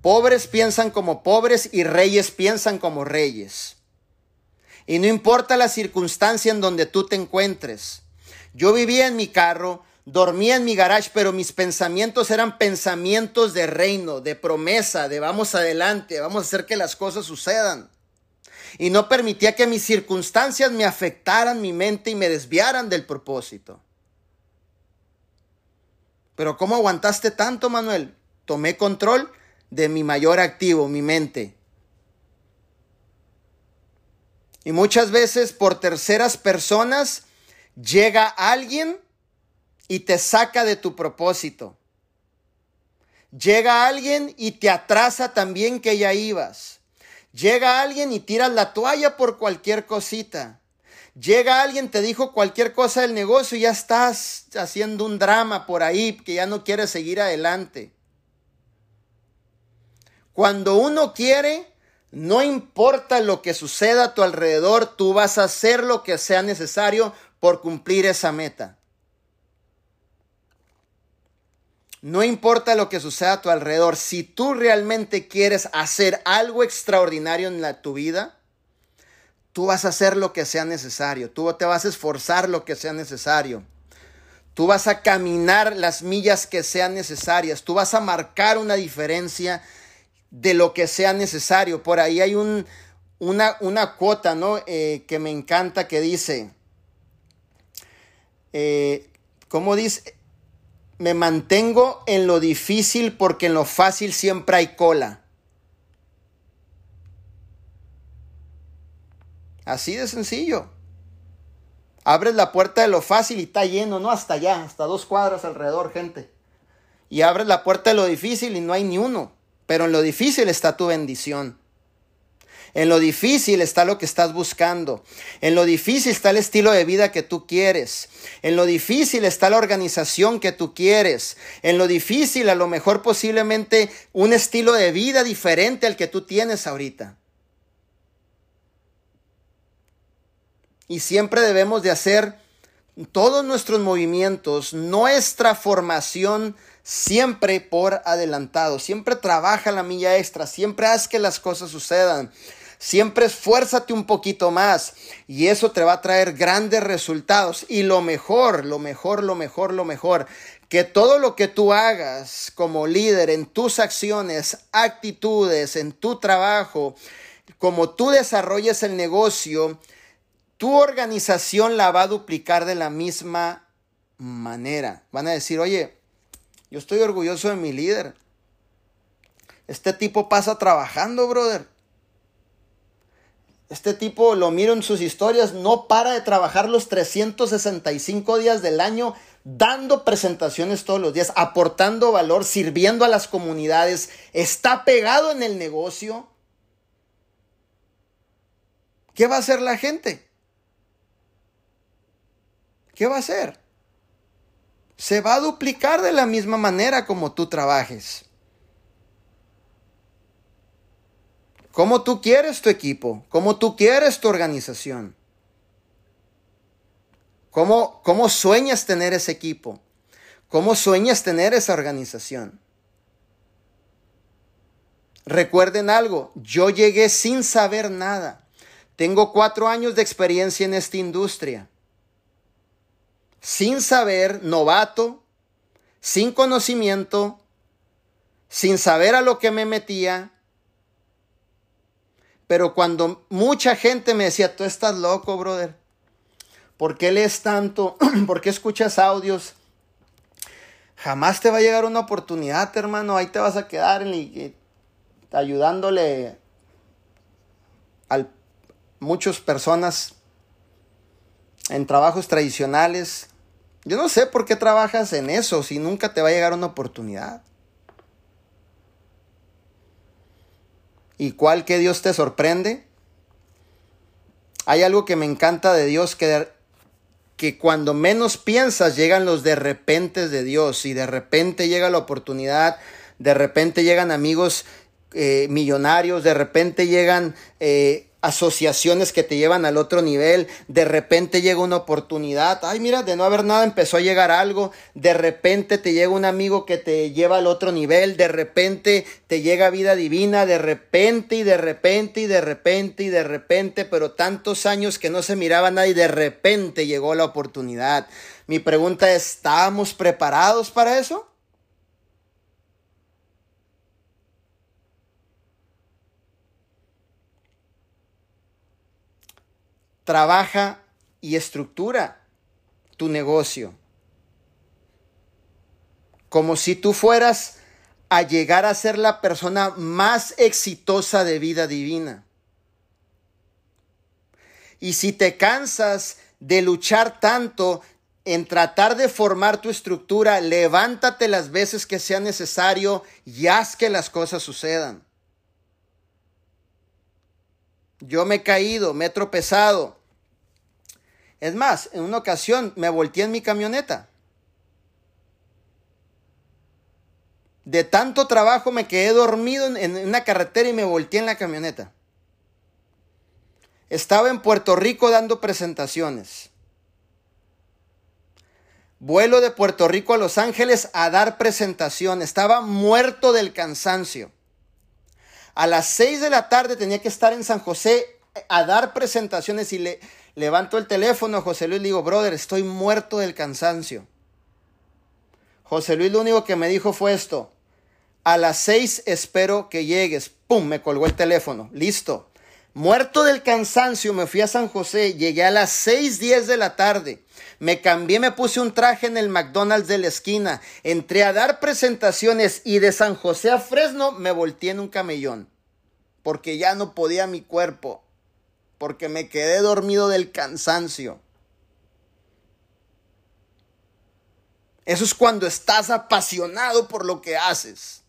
pobres piensan como pobres y reyes piensan como reyes. Y no importa la circunstancia en donde tú te encuentres. Yo vivía en mi carro, dormía en mi garage, pero mis pensamientos eran pensamientos de reino, de promesa, de vamos adelante, vamos a hacer que las cosas sucedan. Y no permitía que mis circunstancias me afectaran mi mente y me desviaran del propósito. Pero ¿cómo aguantaste tanto, Manuel? Tomé control de mi mayor activo, mi mente. Y muchas veces por terceras personas llega alguien y te saca de tu propósito. Llega alguien y te atrasa también que ya ibas. Llega alguien y tiras la toalla por cualquier cosita. Llega alguien, te dijo cualquier cosa del negocio y ya estás haciendo un drama por ahí que ya no quieres seguir adelante. Cuando uno quiere, no importa lo que suceda a tu alrededor, tú vas a hacer lo que sea necesario por cumplir esa meta. No importa lo que suceda a tu alrededor, si tú realmente quieres hacer algo extraordinario en tu vida, tú vas a hacer lo que sea necesario, tú te vas a esforzar lo que sea necesario. Tú vas a caminar las millas que sean necesarias, tú vas a marcar una diferencia de lo que sea necesario. Por ahí hay un, una, una cuota ¿no? Eh, que me encanta que dice, eh, ¿cómo dice? Me mantengo en lo difícil porque en lo fácil siempre hay cola. Así de sencillo. Abres la puerta de lo fácil y está lleno, ¿no? Hasta allá, hasta dos cuadras alrededor, gente. Y abres la puerta de lo difícil y no hay ni uno. Pero en lo difícil está tu bendición. En lo difícil está lo que estás buscando. En lo difícil está el estilo de vida que tú quieres. En lo difícil está la organización que tú quieres. En lo difícil a lo mejor posiblemente un estilo de vida diferente al que tú tienes ahorita. Y siempre debemos de hacer todos nuestros movimientos, nuestra formación siempre por adelantado. Siempre trabaja la milla extra, siempre haz que las cosas sucedan. Siempre esfuérzate un poquito más y eso te va a traer grandes resultados. Y lo mejor, lo mejor, lo mejor, lo mejor, que todo lo que tú hagas como líder en tus acciones, actitudes, en tu trabajo, como tú desarrolles el negocio, tu organización la va a duplicar de la misma manera. Van a decir, oye, yo estoy orgulloso de mi líder. Este tipo pasa trabajando, brother. Este tipo, lo miro en sus historias, no para de trabajar los 365 días del año, dando presentaciones todos los días, aportando valor, sirviendo a las comunidades, está pegado en el negocio. ¿Qué va a hacer la gente? ¿Qué va a hacer? Se va a duplicar de la misma manera como tú trabajes. Cómo tú quieres tu equipo, cómo tú quieres tu organización, cómo, cómo sueñas tener ese equipo, cómo sueñas tener esa organización. Recuerden algo, yo llegué sin saber nada. Tengo cuatro años de experiencia en esta industria. Sin saber, novato, sin conocimiento, sin saber a lo que me metía, pero cuando mucha gente me decía, tú estás loco, brother, ¿por qué lees tanto? [clears throat] ¿Por qué escuchas audios? Jamás te va a llegar una oportunidad, hermano. Ahí te vas a quedar ayudándole a muchas personas en trabajos tradicionales. Yo no sé por qué trabajas en eso si nunca te va a llegar una oportunidad. Cuál que Dios te sorprende? Hay algo que me encanta de Dios que, que cuando menos piensas llegan los de repente de Dios y de repente llega la oportunidad, de repente llegan amigos eh, millonarios, de repente llegan eh, asociaciones que te llevan al otro nivel, de repente llega una oportunidad, ay mira, de no haber nada empezó a llegar algo, de repente te llega un amigo que te lleva al otro nivel, de repente te llega vida divina, de repente y de repente y de repente y de repente, pero tantos años que no se miraba nada y de repente llegó la oportunidad. Mi pregunta es, ¿estamos preparados para eso? Trabaja y estructura tu negocio. Como si tú fueras a llegar a ser la persona más exitosa de vida divina. Y si te cansas de luchar tanto en tratar de formar tu estructura, levántate las veces que sea necesario y haz que las cosas sucedan. Yo me he caído, me he tropezado, es más, en una ocasión me volteé en mi camioneta. De tanto trabajo me quedé dormido en una carretera y me volteé en la camioneta. Estaba en Puerto Rico dando presentaciones. Vuelo de Puerto Rico a Los Ángeles a dar presentación. Estaba muerto del cansancio. A las 6 de la tarde tenía que estar en San José a dar presentaciones y le, Levanto el teléfono José Luis le digo, brother, estoy muerto del cansancio. José Luis lo único que me dijo fue esto. A las seis espero que llegues. ¡Pum! Me colgó el teléfono. Listo. Muerto del cansancio, me fui a San José. Llegué a las seis diez de la tarde. Me cambié, me puse un traje en el McDonald's de la esquina. Entré a dar presentaciones y de San José a Fresno me volteé en un camellón. Porque ya no podía mi cuerpo porque me quedé dormido del cansancio. Eso es cuando estás apasionado por lo que haces.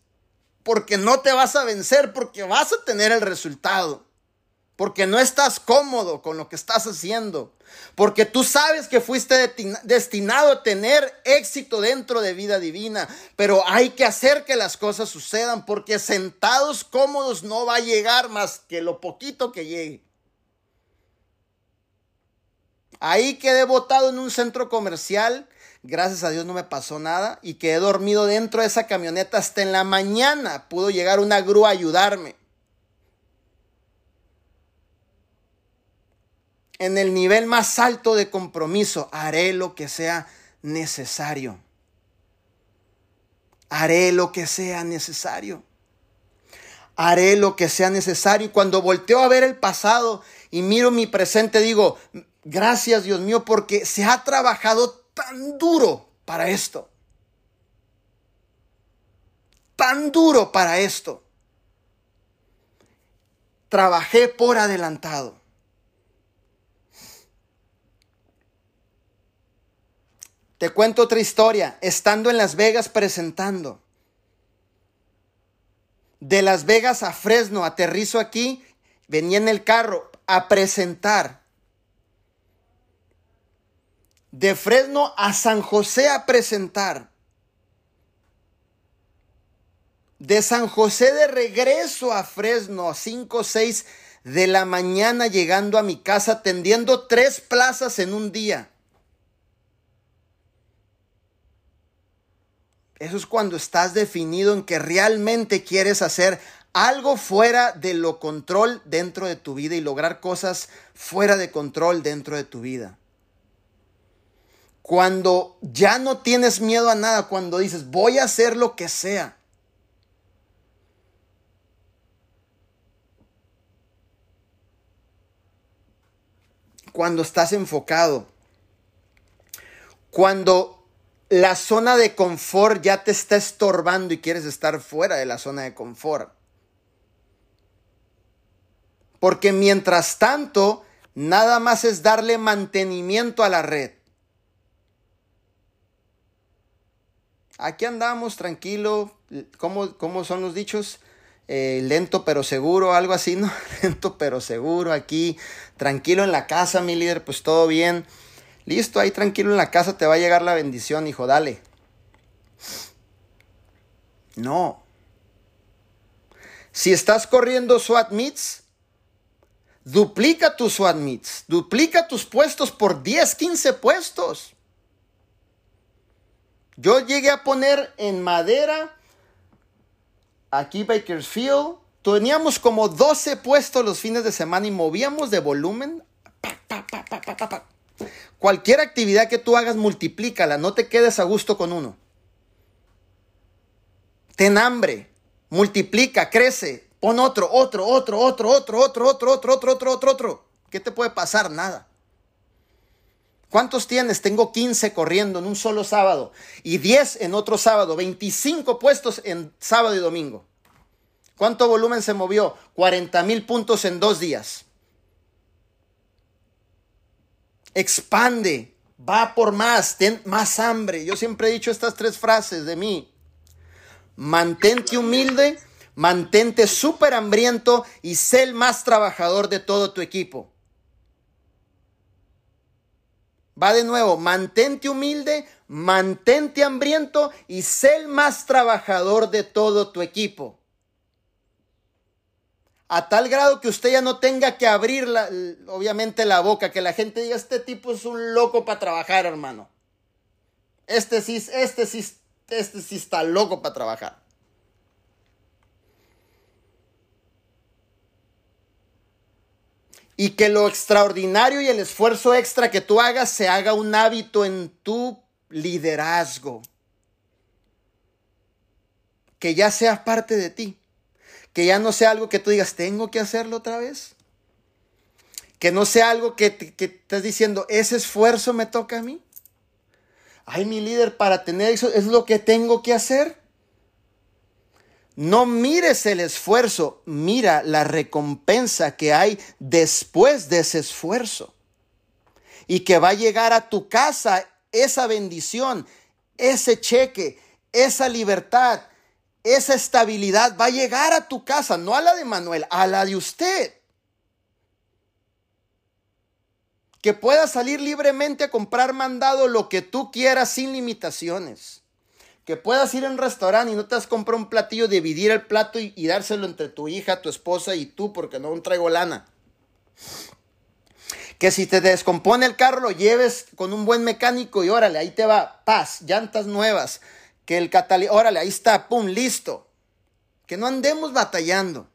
Porque no te vas a vencer, porque vas a tener el resultado. Porque no estás cómodo con lo que estás haciendo. Porque tú sabes que fuiste destinado a tener éxito dentro de vida divina. Pero hay que hacer que las cosas sucedan. Porque sentados cómodos no va a llegar más que lo poquito que llegue. Ahí quedé botado en un centro comercial Gracias a Dios no me pasó nada y quedé dormido dentro de esa camioneta hasta en la mañana. Pudo llegar una grúa a ayudarme. En el nivel más alto de compromiso, haré lo que sea necesario. Haré lo que sea necesario. Haré lo que sea necesario. Y cuando volteo a ver el pasado y miro mi presente, digo, gracias Dios mío, porque se ha trabajado tan duro para esto. Tan duro para esto. Trabajé por adelantado. Te cuento otra historia. Estando en Las Vegas presentando. De Las Vegas a Fresno, aterrizo aquí, venía en el carro a presentar de Fresno a San José a presentar. De San José de regreso a Fresno a 5 o 6 de la mañana llegando a mi casa atendiendo tres plazas en un día. Eso es cuando estás definido en que realmente quieres hacer algo fuera de lo control dentro de tu vida y lograr cosas fuera de control dentro de tu vida. Cuando ya no tienes miedo a nada, cuando dices, voy a hacer lo que sea. Cuando estás enfocado. Cuando la zona de confort ya te está estorbando y quieres estar fuera de la zona de confort. Porque mientras tanto, nada más es darle mantenimiento a la red. Aquí andamos tranquilo, ¿cómo, son los dichos? Eh, lento pero seguro, algo así, ¿no? [laughs] Lento pero seguro, aquí, tranquilo en la casa, mi líder, pues todo bien. Listo, ahí tranquilo en la casa te va a llegar la bendición, hijo, dale. No. Si estás corriendo SWAT meets, duplica tus SWAT meets, duplica tus puestos por 10, 15 puestos. Yo llegué a poner en madera, aquí Bakersfield, teníamos como 12 puestos los fines de semana y movíamos de volumen. Cualquier actividad que tú hagas, multiplícala, no te quedes a gusto con uno. Ten hambre, multiplica, crece, pon otro, otro, otro, otro, otro, otro, otro, otro, otro, otro, otro, otro. ¿Qué te puede pasar? Nada. ¿Cuántos tienes? Tengo 15 corriendo en un solo sábado y 10 en otro sábado, 25 puestos en sábado y domingo. ¿Cuánto volumen se movió? 40 mil puntos en dos días. Expande, va por más, ten más hambre. Yo siempre he dicho estas tres frases de mí. Mantente humilde, mantente súper hambriento y sé el más trabajador de todo tu equipo. Va de nuevo, mantente humilde, mantente hambriento y sé el más trabajador de todo tu equipo. A tal grado que usted ya no tenga que abrir obviamente la boca, que la gente diga, este tipo es un loco para trabajar, hermano. Este sí, este sí, este sí está loco para trabajar. Y que lo extraordinario y el esfuerzo extra que tú hagas se haga un hábito en tu liderazgo. Que ya sea parte de ti. Que ya no sea algo que tú digas, tengo que hacerlo otra vez. Que no sea algo que, que estás diciendo, ese esfuerzo me toca a mí. Ay, mi líder, para tener eso es lo que tengo que hacer. No mires el esfuerzo, mira la recompensa que hay después de ese esfuerzo. Y que va a llegar a tu casa esa bendición, ese cheque, esa libertad, esa estabilidad va a llegar a tu casa, no a la de Manuel, a la de usted. Que puedas salir libremente a comprar mandado lo que tú quieras sin limitaciones. Que puedas ir a un restaurante y no te has comprado un platillo, dividir el plato y, y dárselo entre tu hija, tu esposa y tú, porque no traigo lana. Que si te descompone el carro, lo lleves con un buen mecánico y órale, ahí te va, paz, llantas nuevas. Que el catalizador, órale, ahí está, pum, listo. Que no andemos batallando.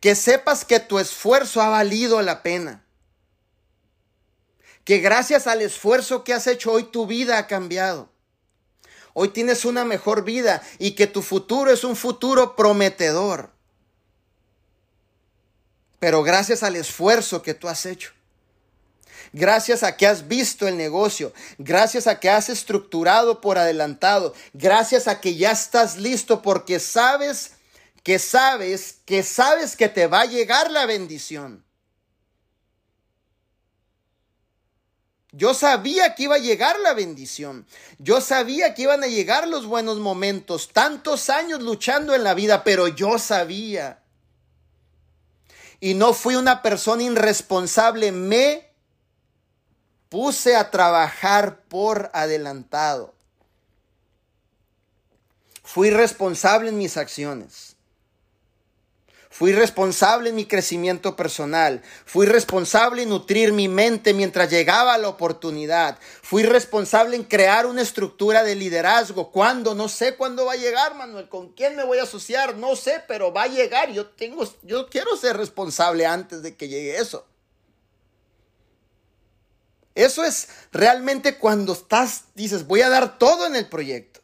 Que sepas que tu esfuerzo ha valido la pena. Que gracias al esfuerzo que has hecho hoy tu vida ha cambiado. Hoy tienes una mejor vida y que tu futuro es un futuro prometedor. Pero gracias al esfuerzo que tú has hecho gracias a que has visto el negocio, gracias a que has estructurado por adelantado, gracias a que ya estás listo porque sabes que sabes que sabes que te va a llegar la bendición. Yo sabía que iba a llegar la bendición. Yo sabía que iban a llegar los buenos momentos. Tantos años luchando en la vida, pero yo sabía. Y no fui una persona irresponsable. Me puse a trabajar por adelantado. Fui responsable en mis acciones. Fui responsable en mi crecimiento personal. Fui responsable en nutrir mi mente mientras llegaba la oportunidad. Fui responsable en crear una estructura de liderazgo. ¿Cuándo? No sé cuándo va a llegar, Manuel. ¿Con quién me voy a asociar? No sé, pero va a llegar. Yo tengo, yo quiero ser responsable antes de que llegue eso. Eso es realmente cuando estás, dices, voy a dar todo en el proyecto.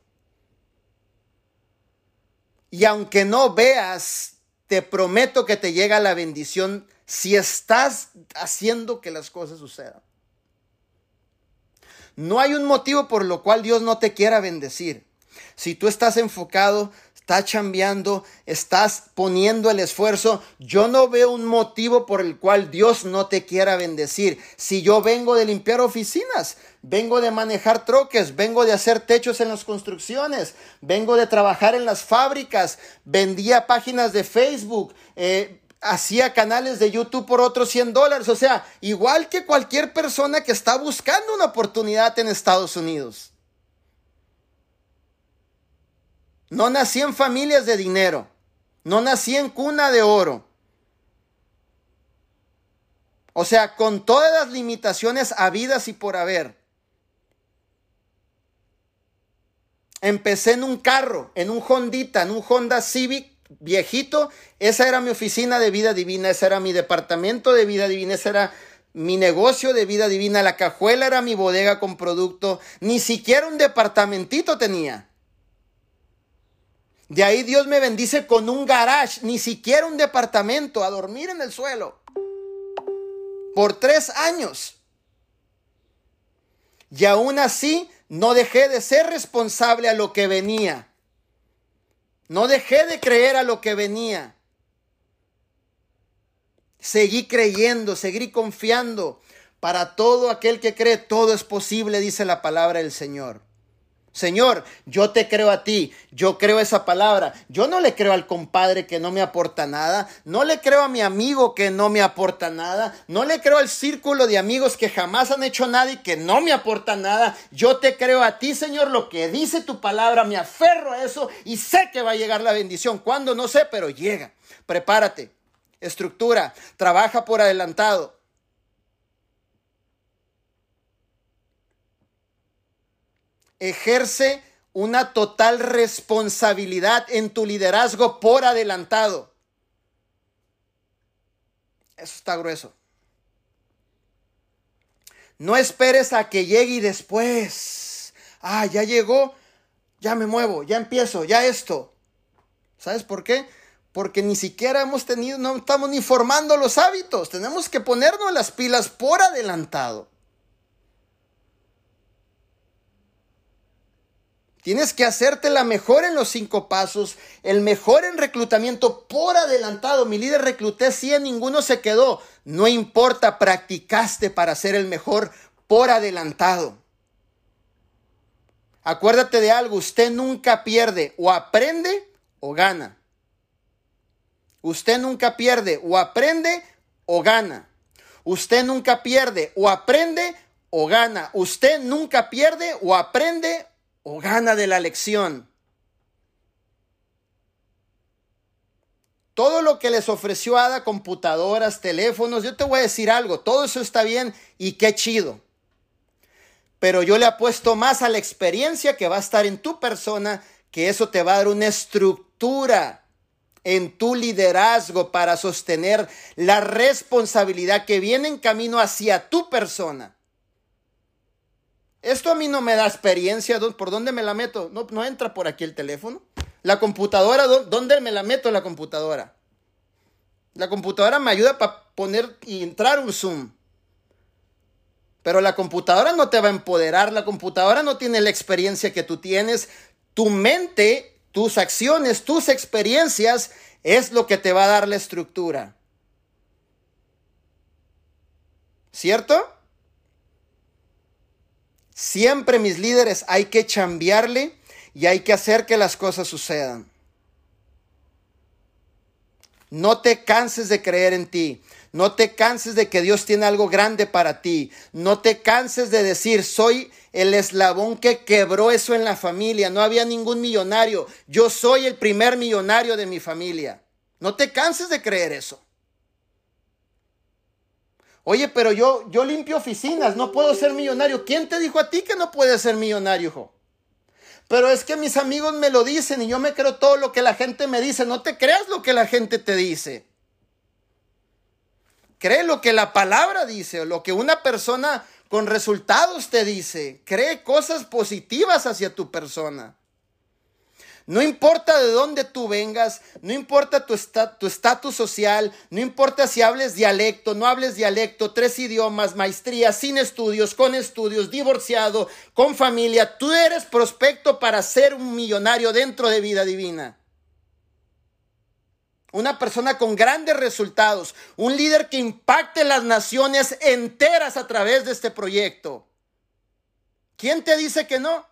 Y aunque no veas, te prometo que te llega la bendición si estás haciendo que las cosas sucedan. No hay un motivo por lo cual Dios no te quiera bendecir. Si tú estás enfocado, estás chambeando, estás poniendo el esfuerzo, yo no veo un motivo por el cual Dios no te quiera bendecir. Si yo vengo de limpiar oficinas, vengo de manejar troques, vengo de hacer techos en las construcciones, vengo de trabajar en las fábricas, vendía páginas de Facebook, eh, hacía canales de YouTube por otros 100 dólares. O sea, igual que cualquier persona que está buscando una oportunidad en Estados Unidos. No nací en familias de dinero. No nací en cuna de oro. O sea, con todas las limitaciones habidas y por haber. Empecé en un carro, en un Hondita, en un Honda Civic viejito. Esa era mi oficina de vida divina, ese era mi departamento de vida divina, ese era mi negocio de vida divina. La cajuela era mi bodega con producto. Ni siquiera un departamentito tenía. De ahí Dios me bendice con un garage, ni siquiera un departamento, a dormir en el suelo. Por tres años. Y aún así no dejé de ser responsable a lo que venía. No dejé de creer a lo que venía. Seguí creyendo, seguí confiando. Para todo aquel que cree, todo es posible, dice la palabra del Señor. Señor, yo te creo a ti, yo creo esa palabra. Yo no le creo al compadre que no me aporta nada, no le creo a mi amigo que no me aporta nada, no le creo al círculo de amigos que jamás han hecho nada y que no me aportan nada. Yo te creo a ti, Señor, lo que dice tu palabra, me aferro a eso y sé que va a llegar la bendición. ¿Cuándo? No sé, pero llega. Prepárate, estructura, trabaja por adelantado. Ejerce una total responsabilidad en tu liderazgo por adelantado. Eso está grueso. No esperes a que llegue y después, ah, ya llegó, ya me muevo, ya empiezo, ya esto. ¿Sabes por qué? Porque ni siquiera hemos tenido, no estamos ni formando los hábitos. Tenemos que ponernos las pilas por adelantado. Tienes que hacerte la mejor en los cinco pasos, el mejor en reclutamiento por adelantado. Mi líder recluté 100, ninguno se quedó. No importa, practicaste para ser el mejor por adelantado. Acuérdate de algo, usted nunca pierde, o aprende o gana. Usted nunca pierde, o aprende o gana. Usted nunca pierde, o aprende o gana. Usted nunca pierde, o aprende o gana de la lección. Todo lo que les ofreció Ada, computadoras, teléfonos, yo te voy a decir algo, todo eso está bien y qué chido pero yo le apuesto más a la experiencia que va a estar en tu persona, que eso te va a dar una estructura en tu liderazgo para sostener la responsabilidad que viene en camino hacia tu persona. Esto a mí no me da experiencia, ¿por dónde me la meto? No, no entra por aquí el teléfono. La computadora, ¿dónde me la meto la computadora? La computadora me ayuda para poner y entrar un Zoom. Pero la computadora no te va a empoderar, la computadora no tiene la experiencia que tú tienes. Tu mente, tus acciones, tus experiencias es lo que te va a dar la estructura. ¿Cierto? Siempre mis líderes hay que chambearle y hay que hacer que las cosas sucedan. No te canses de creer en ti. No te canses de que Dios tiene algo grande para ti. No te canses de decir, soy el eslabón que quebró eso en la familia. No había ningún millonario. Yo soy el primer millonario de mi familia. No te canses de creer eso. Oye, pero yo, yo limpio oficinas, no puedo ser millonario. ¿Quién te dijo a ti que no puedes ser millonario, hijo? Pero es que mis amigos me lo dicen y yo me creo todo lo que la gente me dice. No te creas lo que la gente te dice. Cree lo que la palabra dice o lo que una persona con resultados te dice. Cree cosas positivas hacia tu persona. No importa de dónde tú vengas, no importa tu estatus social, no importa si hables dialecto, no hables dialecto, tres idiomas, maestría, sin estudios, con estudios, divorciado, con familia, tú eres prospecto para ser un millonario dentro de vida divina. Una persona con grandes resultados, un líder que impacte las naciones enteras a través de este proyecto. ¿Quién te dice que no?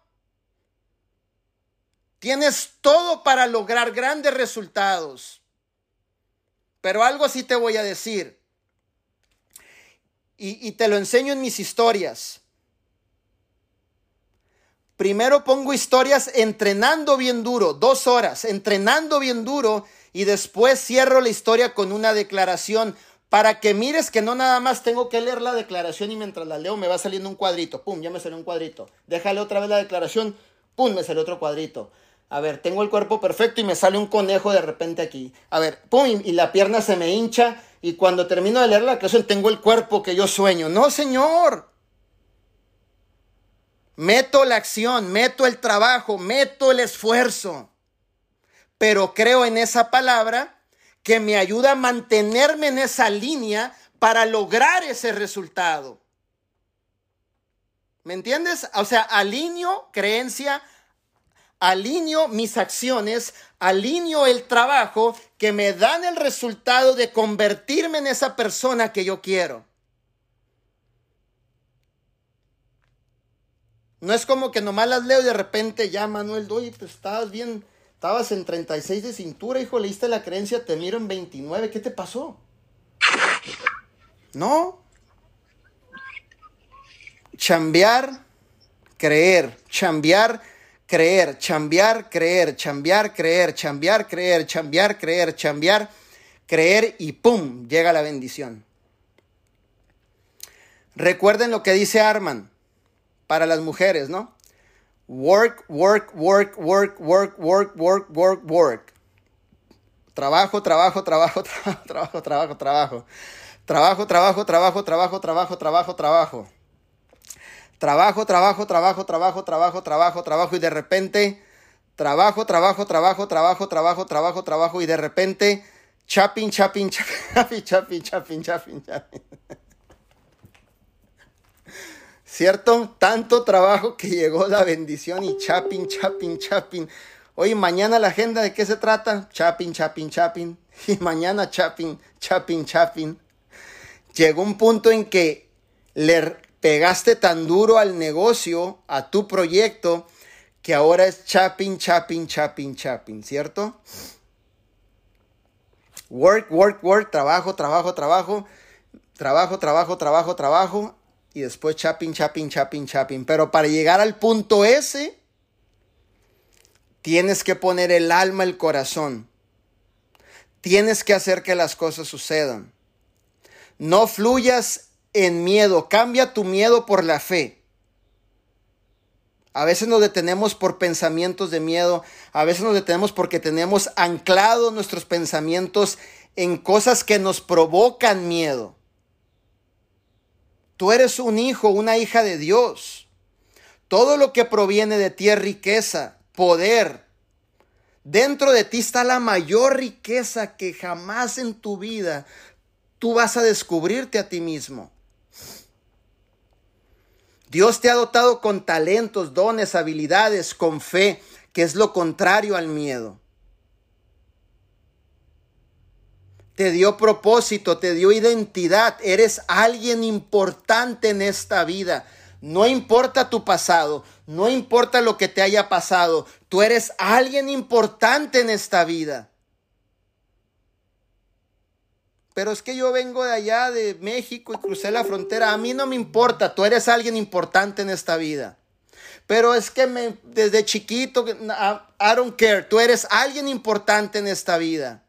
Tienes todo para lograr grandes resultados. Pero algo sí te voy a decir. Y, y, te lo enseño en mis historias. Primero pongo historias entrenando bien duro, dos horas, entrenando bien duro y después cierro la historia con una declaración para que mires que no nada más tengo que leer la declaración y mientras la leo me va saliendo un cuadrito, pum, ya me salió un cuadrito. Déjale otra vez la declaración, pum, me sale otro cuadrito. A ver, tengo el cuerpo perfecto y me sale un conejo de repente aquí. A ver, pum, y, la pierna se me hincha y cuando termino de leer la declaración tengo el cuerpo que yo sueño. No, señor. Meto la acción, meto el trabajo, meto el esfuerzo pero creo en esa palabra que me ayuda a mantenerme en esa línea para lograr ese resultado. ¿Me entiendes? O sea, alineo creencia, alineo mis acciones, alineo el trabajo que me dan el resultado de convertirme en esa persona que yo quiero. No es como que nomás las leo y de repente ya, Manuel, doy, pues estabas bien Estabas en 36 de cintura, hijo, leíste la creencia, te miro en 29. ¿Qué te pasó? No. Chambear, creer. Chambear, creer. Chambear, creer. Chambear, creer. Chambear, creer. Chambear, creer. Chambear, creer y ¡pum! Llega la bendición. Recuerden lo que dice Arman para las mujeres, ¿no? Work, work, work, work, work, work, work, work, work. Trabajo, trabajo, trabajo, [laughs] trabajo, trabajo, trabajo. Trabajo, trabajo, trabajo, trabajo, trabajo, trabajo, trabajo. Trabajo, trabajo, trabajo, trabajo, trabajo, trabajo, trabajo y de repente trabajo, trabajo, trabajo, trabajo, trabajo, trabajo, trabajo y de repente chapping, chapping, chapping, chapping, chapping, chapping, chapping. ¿Cierto? Tanto trabajo que llegó la bendición y chapping, chapping, chapping. Hoy, mañana la agenda de qué se trata? Chapping, chapping, chapping. Y mañana chapping, chapping, chapping. Llegó un punto en que le pegaste tan duro al negocio, a tu proyecto, que ahora es chapping, chapping, chapping, chapping, ¿cierto? Work, work, work, trabajo, trabajo, trabajo, trabajo, trabajo, trabajo, trabajo, y después chapping, chapping, chapping, chapping. Pero para llegar al punto S, tienes que poner el alma, el corazón. Tienes que hacer que las cosas sucedan. No fluyas en miedo, cambia tu miedo por la fe. A veces nos detenemos por pensamientos de miedo, a veces nos detenemos porque tenemos anclados nuestros pensamientos en cosas que nos provocan miedo. Tú eres un hijo, una hija de Dios. Todo lo que proviene de ti es riqueza, poder. Dentro de ti está la mayor riqueza que jamás en tu vida tú vas a descubrirte a ti mismo. Dios te ha dotado con talentos, dones, habilidades, con fe, que es lo contrario al miedo. Te dio propósito, te dio identidad, eres alguien importante en esta vida. No importa tu pasado, no importa lo que te haya pasado, tú eres alguien importante en esta vida. Pero es que yo vengo de allá, de México, y crucé la frontera. A mí no me importa, tú eres alguien importante en esta vida. Pero es que desde chiquito, I don't care, tú eres alguien importante en esta vida.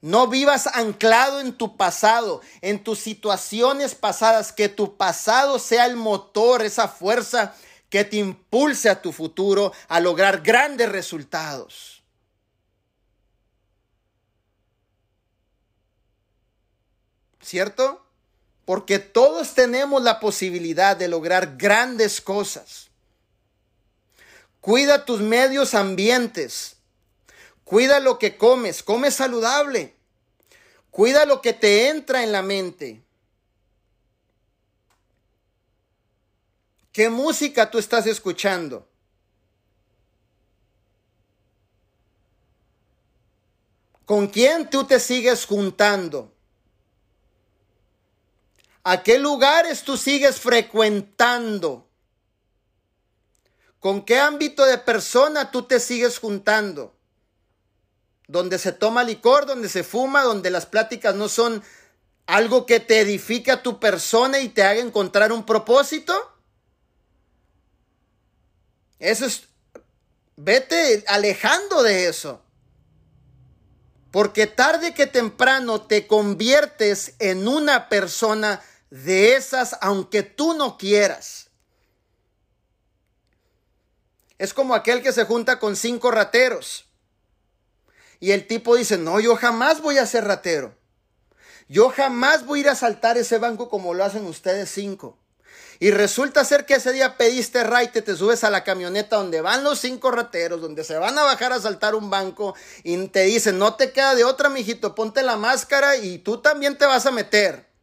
No vivas anclado en tu pasado, en tus situaciones pasadas, que tu pasado sea el motor, esa fuerza que te impulse a tu futuro a lograr grandes resultados. ¿Cierto? Porque todos tenemos la posibilidad de lograr grandes cosas. Cuida tus medios ambientes. Cuida lo que comes. Come saludable. Cuida lo que te entra en la mente. ¿Qué música tú estás escuchando? ¿Con quién tú te sigues juntando? ¿A qué lugares tú sigues frecuentando? ¿Con qué ámbito de persona tú te sigues juntando? Donde se toma licor, donde se fuma, donde las pláticas no son algo que te edifique a tu persona y te haga encontrar un propósito. Eso es, vete alejando de eso. Porque tarde que temprano te conviertes en una persona de esas aunque tú no quieras. Es como aquel que se junta con cinco rateros. Y el tipo dice, no, yo jamás voy a ser ratero. Yo jamás voy a ir a saltar ese banco como lo hacen ustedes cinco. Y resulta ser que ese día pediste raite, te subes a la camioneta donde van los cinco rateros, donde se van a bajar a saltar un banco y te dicen, no te queda de otra, mijito, ponte la máscara y tú también te vas a meter.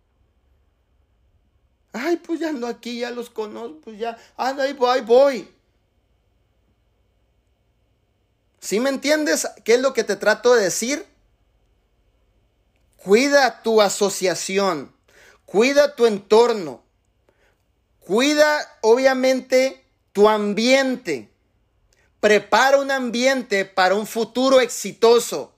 Ay, pues ya ando aquí, ya los conozco, pues ya, anda, ahí voy, voy. ¿Sí me entiendes qué es lo que te trato de decir? Cuida tu asociación, cuida tu entorno, cuida obviamente tu ambiente. Prepara un ambiente para un futuro exitoso.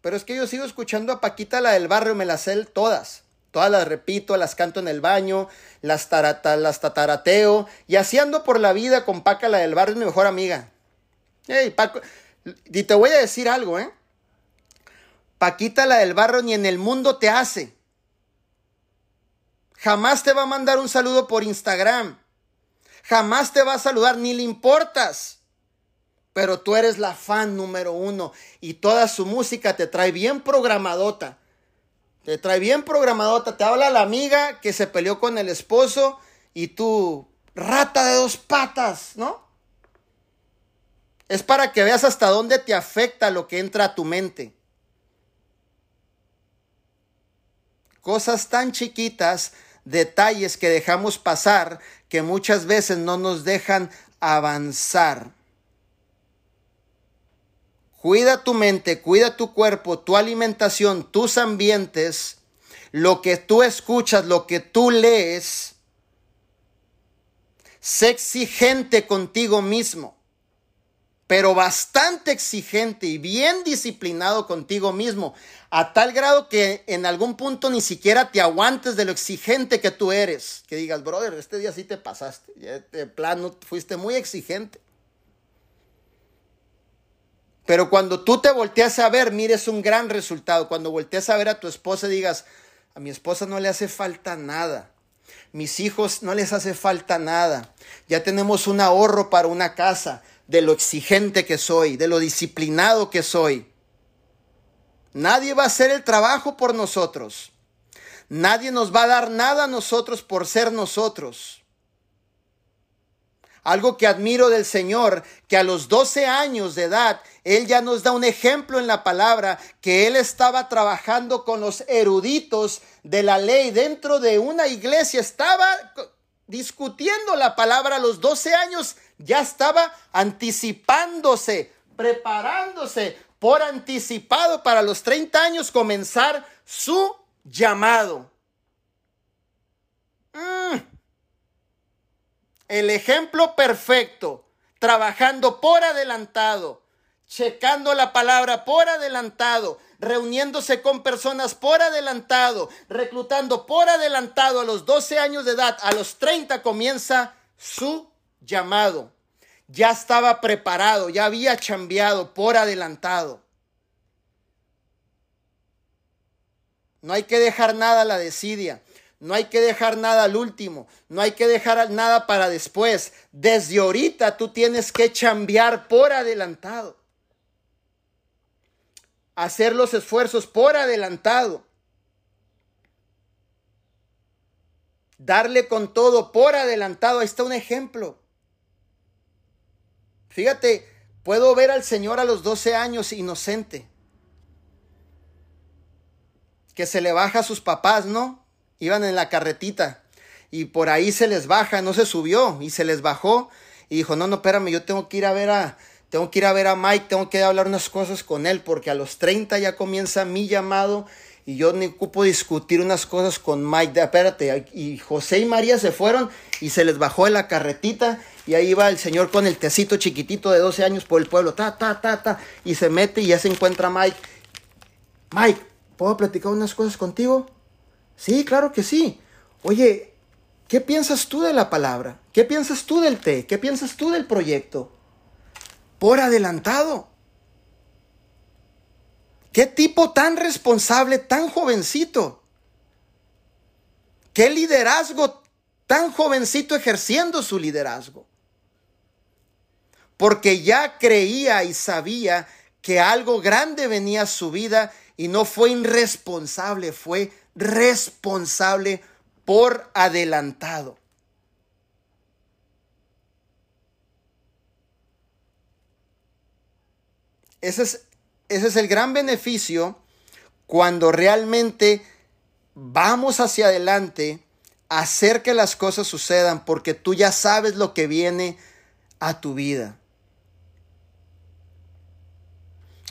Pero es que yo sigo escuchando a Paquita, la del barrio, me las sé todas. Todas las repito, las canto en el baño, las, tarata, las tatarateo. Y así ando por la vida con Paca, la del barrio, mi mejor amiga. Paco, y te voy a decir algo, ¿eh? Paquita, la del barrio, ni en el mundo te hace. Jamás te va a mandar un saludo por Instagram. Jamás te va a saludar, ni le importas pero tú eres la fan número uno y toda su música te trae bien programadota. Te trae bien programadota. Te habla la amiga que se peleó con el esposo y tú, rata de dos patas, ¿no? Es para que veas hasta dónde te afecta lo que entra a tu mente. Cosas tan chiquitas, detalles que dejamos pasar que muchas veces no nos dejan avanzar. Cuida tu mente, cuida tu cuerpo, tu alimentación, tus ambientes, lo que tú escuchas, lo que tú lees, sé exigente contigo mismo, pero bastante exigente y bien disciplinado contigo mismo, a tal grado que en algún punto ni siquiera te aguantes de lo exigente que tú eres. Que digas, brother, este día sí te pasaste, de plano fuiste muy exigente. Pero cuando tú te volteas a ver, mires un gran resultado. Cuando volteas a ver a tu esposa, digas, a mi esposa no le hace falta nada. Mis hijos no les hace falta nada. Ya tenemos un ahorro para una casa de lo exigente que soy, de lo disciplinado que soy. Nadie va a hacer el trabajo por nosotros. Nadie nos va a dar nada a nosotros por ser nosotros. Algo que admiro del Señor, que a los 12 años de edad, Él ya nos da un ejemplo en la palabra, que Él estaba trabajando con los eruditos de la ley. Dentro de una iglesia, estaba discutiendo la palabra a los 12 años, ya estaba anticipándose, preparándose por anticipado para los 30 años comenzar su llamado. Mm. El ejemplo perfecto, trabajando por adelantado, checando la palabra por adelantado, reuniéndose con personas por adelantado, reclutando por adelantado a los 12 años de edad, a los 30 comienza su llamado. Ya estaba preparado, ya había chambeado por adelantado. No hay que dejar nada a la desidia. No hay que dejar nada al último. No hay que dejar nada para después. Desde ahorita tú tienes que chambear por adelantado. Hacer los esfuerzos por adelantado. Darle con todo por adelantado. Ahí está un ejemplo. Fíjate, puedo ver al Señor a los 12 años inocente. Que se le baja a sus papás, ¿no? iban en la carretita y por ahí se les baja, no se subió y se les bajó y dijo, no, no, espérame, yo tengo que ir a ver a, tengo que ir a ver a Mike, tengo que hablar unas cosas con él porque a los 30 ya comienza mi llamado y yo ni ocupo discutir unas cosas con Mike, de, espérate, y José y María se fueron y se les bajó en la carretita y ahí va el señor con el tecito chiquitito de 12 años por el pueblo, ta, ta, ta, ta, y se mete y ya se encuentra Mike. Mike, ¿puedo platicar unas cosas contigo? Sí, claro que sí. Oye, ¿qué piensas tú de la palabra? ¿Qué piensas tú del té? ¿Qué piensas tú del proyecto? Por adelantado. ¿Qué tipo tan responsable, tan jovencito? ¿Qué liderazgo tan jovencito ejerciendo su liderazgo? Porque ya creía y sabía que algo grande venía a su vida y no fue irresponsable, fue responsable por adelantado. Ese es, ese es el gran beneficio cuando realmente vamos hacia adelante a hacer que las cosas sucedan porque tú ya sabes lo que viene a tu vida.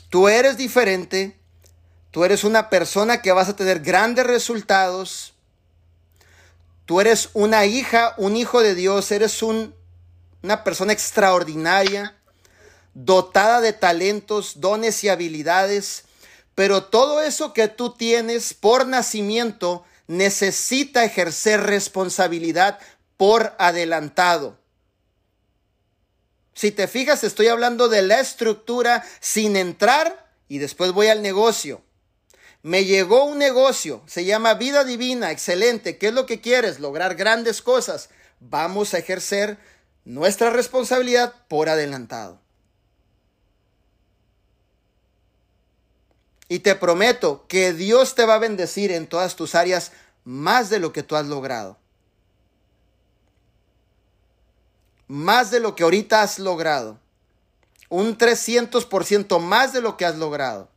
Tú eres diferente, Tú eres una persona que vas a tener grandes resultados. Tú eres una hija, un hijo de Dios. Eres una persona extraordinaria, dotada de talentos, dones y habilidades. Pero todo eso que tú tienes por nacimiento necesita ejercer responsabilidad por adelantado. Si te fijas, estoy hablando de la estructura sin entrar y después voy al negocio. Me llegó un negocio, se llama vida divina, excelente. ¿Qué es lo que quieres? Lograr grandes cosas. Vamos a ejercer nuestra responsabilidad por adelantado. Y te prometo que Dios te va a bendecir en todas tus áreas más de lo que tú has logrado. Más de lo que ahorita has logrado. Un 300% más de lo que has logrado.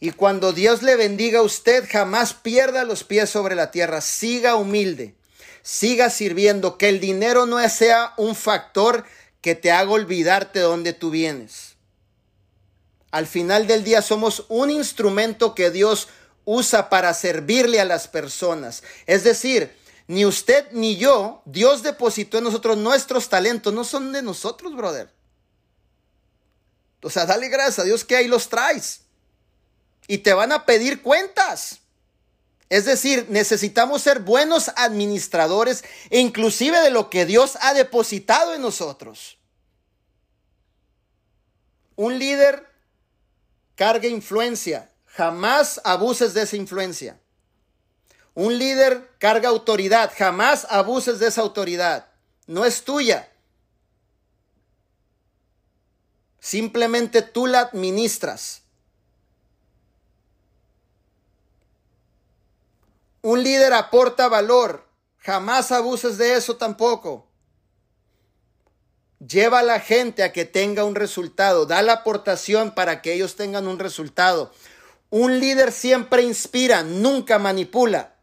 Y cuando Dios le bendiga a usted, jamás pierda los pies sobre la tierra. Siga humilde. Siga sirviendo. Que el dinero no sea un factor que te haga olvidarte de dónde tú vienes. Al final del día somos un instrumento que Dios usa para servirle a las personas. Es decir, ni usted ni yo, Dios depositó en nosotros nuestros talentos, no son de nosotros, brother. O sea, dale gracias a Dios que ahí los traes. Y te van a pedir cuentas. Es decir, necesitamos ser buenos administradores, inclusive de lo que Dios ha depositado en nosotros. Un líder carga influencia. Jamás abuses de esa influencia. Un líder carga autoridad. Jamás abuses de esa autoridad. No es tuya. Simplemente tú la administras. Un líder aporta valor. Jamás abuses de eso tampoco. Lleva a la gente a que tenga un resultado. Da la aportación para que ellos tengan un resultado. Un líder siempre inspira, nunca manipula.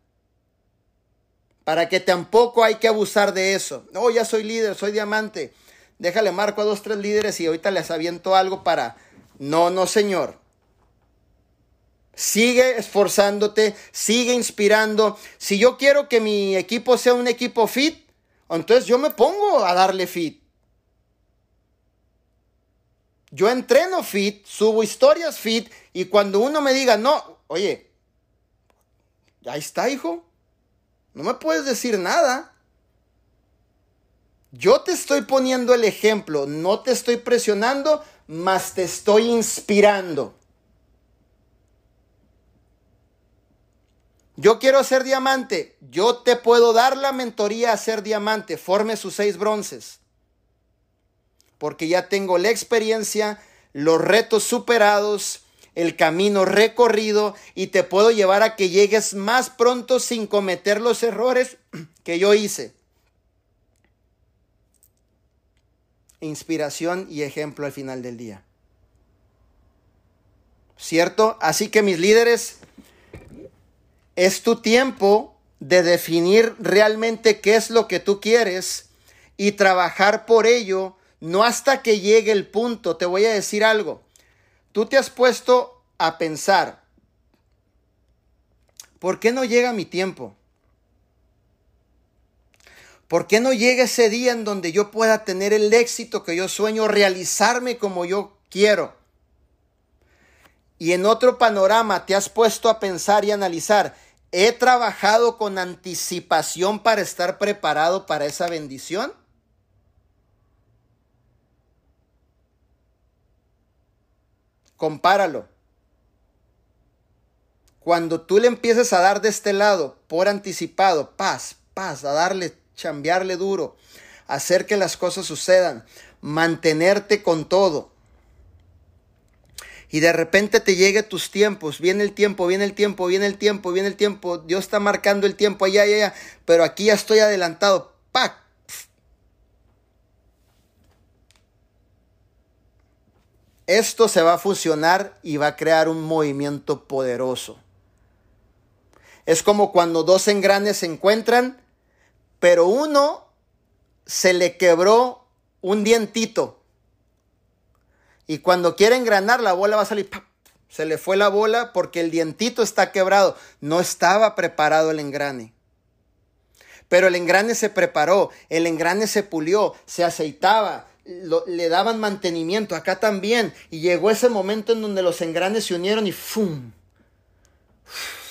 Para que tampoco hay que abusar de eso. No, oh, ya soy líder, soy diamante. Déjale marco a dos, tres líderes y ahorita les aviento algo para... No, no, señor. Sigue esforzándote, sigue inspirando. Si yo quiero que mi equipo sea un equipo fit, entonces yo me pongo a darle fit. Yo entreno fit, subo historias fit y cuando uno me diga, no, oye, ahí está, hijo. No me puedes decir nada. Yo te estoy poniendo el ejemplo, no te estoy presionando, mas te estoy inspirando. Yo quiero ser diamante. Yo te puedo dar la mentoría a ser diamante. Forme sus seis bronces. Porque ya tengo la experiencia, los retos superados, el camino recorrido y te puedo llevar a que llegues más pronto sin cometer los errores [clears throat] que yo hice. Inspiración y ejemplo al final del día. ¿Cierto? Así que mis líderes, es tu tiempo de definir realmente qué es lo que tú quieres y trabajar por ello, no hasta que llegue el punto. Te voy a decir algo. Tú te has puesto a pensar, ¿por qué no llega mi tiempo? ¿Por qué no llega ese día en donde yo pueda tener el éxito que yo sueño, realizarme como yo quiero? Y en otro panorama te has puesto a pensar y analizar, ¿he trabajado con anticipación para estar preparado para esa bendición? Compáralo. Cuando tú le empieces a dar de este lado, por anticipado, paz, paz, a darle, chambearle duro, hacer que las cosas sucedan, mantenerte con todo, y de repente te llegue tus tiempos, viene el tiempo, viene el tiempo, viene el tiempo, viene el tiempo, Dios está marcando el tiempo allá, allá, allá, pero aquí ya estoy adelantado, ¡pac! Esto se va a fusionar y va a crear un movimiento poderoso. Es como cuando dos engranes se encuentran, pero uno se le quebró un dientito y cuando quiere engranar, la bola va a salir. Se le fue la bola porque el dientito está quebrado. No estaba preparado el engrane. Pero el engrane se preparó, el engrane se pulió, se aceitaba, le daban mantenimiento. Acá también. Y llegó ese momento en donde los engranes se unieron y ¡fum!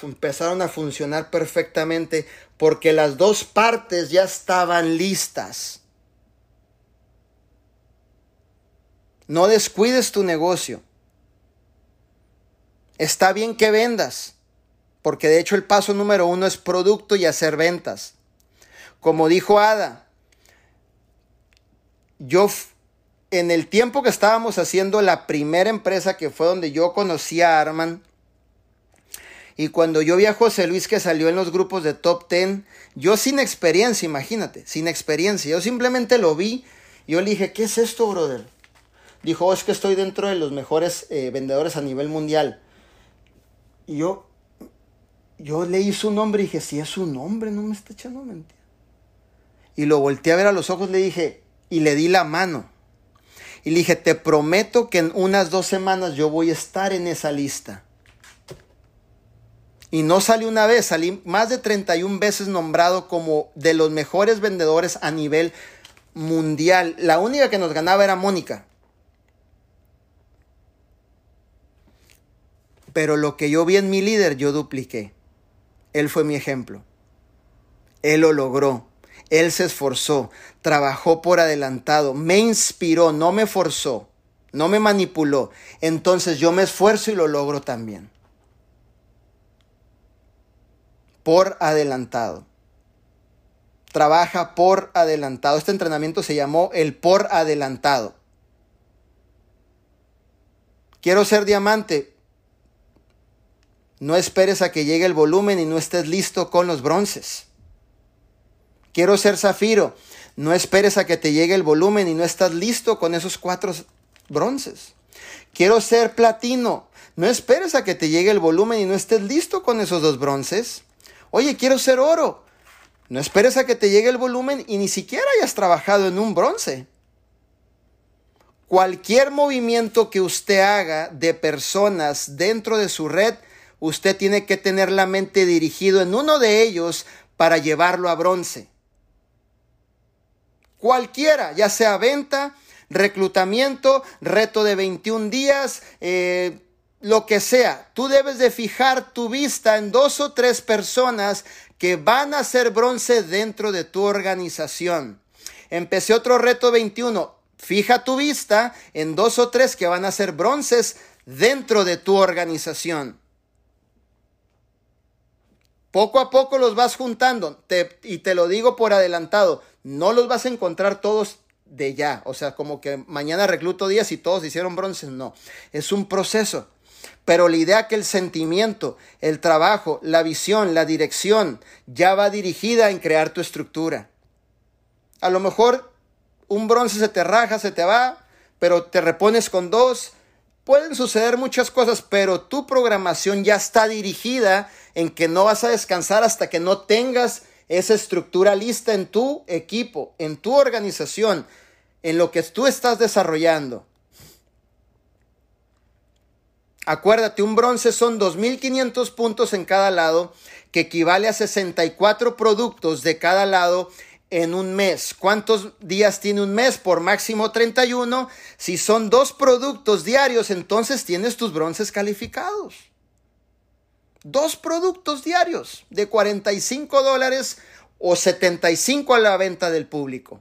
empezaron a funcionar perfectamente porque las dos partes ya estaban listas. No descuides tu negocio. Está bien que vendas, porque de hecho el paso número uno es producto y hacer ventas. Como dijo Ada, yo en el tiempo que estábamos haciendo la primera empresa que fue donde yo conocí a Arman, y cuando yo vi a José Luis que salió en los grupos de Top Ten, yo sin experiencia, imagínate, sin experiencia, yo simplemente lo vi, yo le dije, ¿qué es esto, brother? dijo, es que estoy dentro de los mejores eh, vendedores a nivel mundial. Y yo, yo leí su nombre y dije, si es su nombre, no me está echando mentira. Y lo volteé a ver a los ojos, le dije, y le di la mano. Y le dije, te prometo que en unas dos semanas yo voy a estar en esa lista. Y no salí una vez, salí más de 31 veces nombrado como de los mejores vendedores a nivel mundial. La única que nos ganaba era Mónica. Pero lo que yo vi en mi líder, yo dupliqué. Él fue mi ejemplo. Él lo logró. Él se esforzó, trabajó por adelantado, me inspiró, no me forzó, no me manipuló. Entonces yo me esfuerzo y lo logro también. Por adelantado. Trabaja por adelantado. Este entrenamiento se llamó el por adelantado. Quiero ser diamante. No esperes a que llegue el volumen y no estés listo con los bronces. Quiero ser zafiro. No esperes a que te llegue el volumen y no estás listo con esos cuatro bronces. Quiero ser platino. No esperes a que te llegue el volumen y no estés listo con esos dos bronces. Oye, quiero ser oro. No esperes a que te llegue el volumen y ni siquiera hayas trabajado en un bronce. Cualquier movimiento que usted haga de personas dentro de su red, usted tiene que tener la mente dirigido en uno de ellos para llevarlo a bronce. Cualquiera, ya sea venta, reclutamiento, reto de 21 días, eh, lo que sea. Tú debes de fijar tu vista en dos o tres personas que van a ser bronce dentro de tu organización. Empecé otro reto 21. Fija tu vista en dos o tres que van a ser bronces dentro de tu organización. Poco a poco los vas juntando y te lo digo por adelantado. No los vas a encontrar todos de ya. O sea, como que mañana recluto días y todos hicieron bronces. No, es un proceso. Pero la idea que el sentimiento, el trabajo, la visión, la dirección ya va dirigida en crear tu estructura. A lo mejor un bronce se te raja, se te va, pero te repones con dos. Pueden suceder muchas cosas, pero tu programación ya está dirigida en que no vas a descansar hasta que no tengas esa estructura lista en tu equipo, en tu organización, en lo que tú estás desarrollando. Acuérdate, un bronce son 2.500 puntos en cada lado, que equivale a 64 productos de cada lado en un mes. ¿Cuántos días tiene un mes? Por máximo 31. Si son dos productos diarios, entonces tienes tus bronces calificados. Dos productos diarios de 45 dólares o 75 a la venta del público.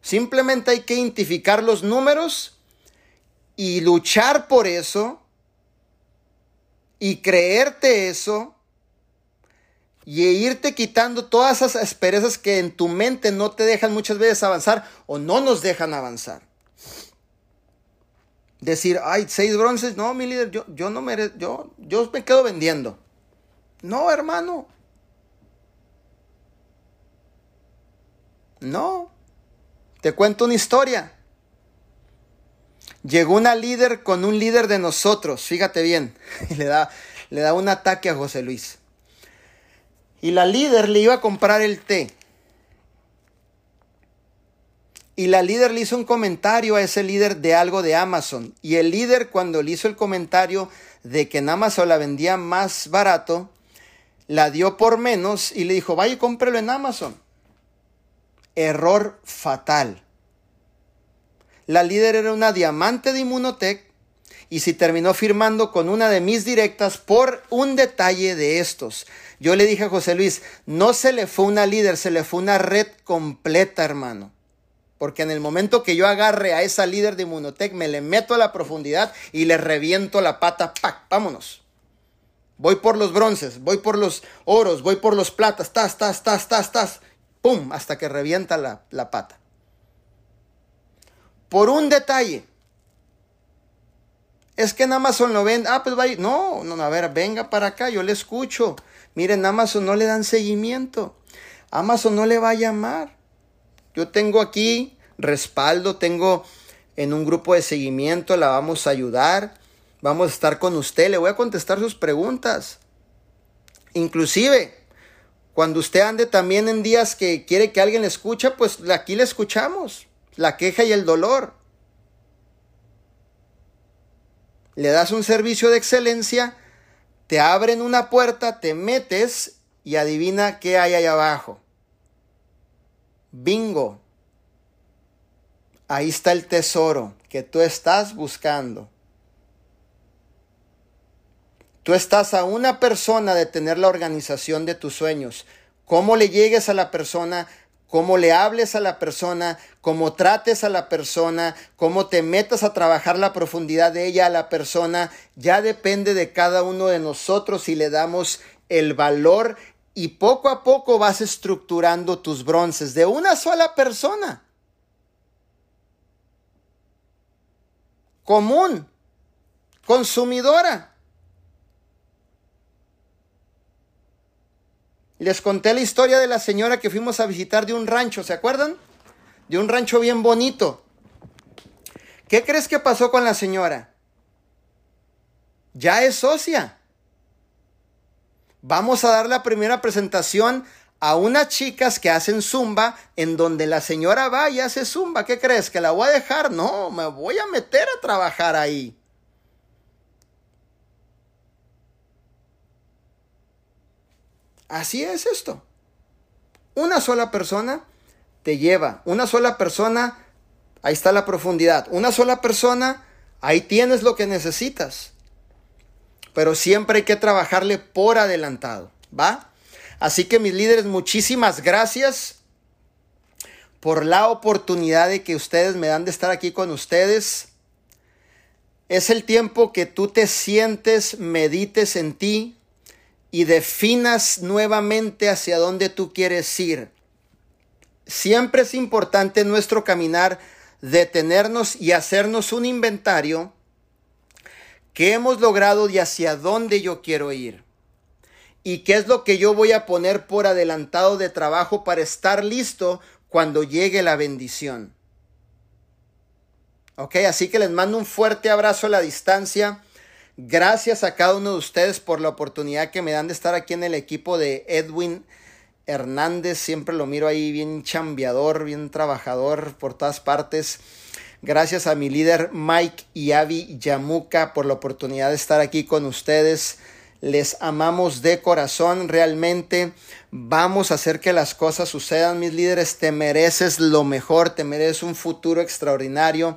Simplemente hay que identificar los números y luchar por eso y creerte eso y irte quitando todas esas asperezas que en tu mente no te dejan muchas veces avanzar o no nos dejan avanzar decir, ay, seis bronces, no, mi líder, yo, yo no yo, yo me quedo vendiendo. No, hermano. No. Te cuento una historia. Llegó una líder con un líder de nosotros, fíjate bien, [laughs] le da, le da un ataque a José Luis. Y la líder le iba a comprar el té. Y la líder le hizo un comentario a ese líder de algo de Amazon. Y el líder cuando le hizo el comentario de que en Amazon la vendía más barato, la dio por menos y le dijo, vaya y cómprelo en Amazon. Error fatal. La líder era una diamante de Inmunotech y si terminó firmando con una de mis directas por un detalle de estos. Yo le dije a José Luis, no se le fue una líder, se le fue una red completa, hermano. Porque en el momento que yo agarre a esa líder de Inmunotech, me le meto a la profundidad y le reviento la pata. ¡Pac! Vámonos. Voy por los bronces, voy por los oros, voy por los platas. Tas, tas, tas, tas, tas. ¡Pum! Hasta que revienta la, la pata. Por un detalle. Es que en Amazon lo ven. Ah, pues vaya. No, no, a ver, venga para acá, yo le escucho. Miren, Amazon no le dan seguimiento. Amazon no le va a llamar. Yo tengo aquí respaldo, tengo en un grupo de seguimiento, la vamos a ayudar, vamos a estar con usted, le voy a contestar sus preguntas. Inclusive, cuando usted ande también en días que quiere que alguien le escuche, pues aquí le escuchamos, la queja y el dolor. Le das un servicio de excelencia, te abren una puerta, te metes y adivina qué hay ahí abajo. Bingo. Ahí está el tesoro que tú estás buscando. Tú estás a una persona de tener la organización de tus sueños. Cómo le llegues a la persona, cómo le hables a la persona, cómo trates a la persona, cómo te metas a trabajar la profundidad de ella a la persona, ya depende de cada uno de nosotros si le damos el valor y poco a poco vas estructurando tus bronces de una sola persona. Común, consumidora. Les conté la historia de la señora que fuimos a visitar de un rancho, ¿se acuerdan? De un rancho bien bonito. ¿Qué crees que pasó con la señora? Ya es socia. Vamos a dar la primera presentación a unas chicas que hacen zumba en donde la señora va y hace zumba. ¿Qué crees? ¿Que la voy a dejar? No, me voy a meter a trabajar ahí. Así es esto. Una sola persona te lleva. Una sola persona, ahí está la profundidad. Una sola persona, ahí tienes lo que necesitas. Pero siempre hay que trabajarle por adelantado. ¿Va? Así que mis líderes, muchísimas gracias por la oportunidad de que ustedes me dan de estar aquí con ustedes. Es el tiempo que tú te sientes, medites en ti, y definas nuevamente hacia dónde tú quieres ir. Siempre es importante en nuestro caminar detenernos y hacernos un inventario qué hemos logrado y hacia dónde yo quiero ir. Y qué es lo que yo voy a poner por adelantado de trabajo para estar listo cuando llegue la bendición. Ok, así que les mando un fuerte abrazo a la distancia. Gracias a cada uno de ustedes por la oportunidad que me dan de estar aquí en el equipo de Edwin Hernández. Siempre lo miro ahí bien chambeador, bien trabajador por todas partes. Gracias a mi líder Mike y Avi Yamuka por la oportunidad de estar aquí con ustedes. Les amamos de corazón, realmente vamos a hacer que las cosas sucedan, mis líderes. Te mereces lo mejor, te mereces un futuro extraordinario,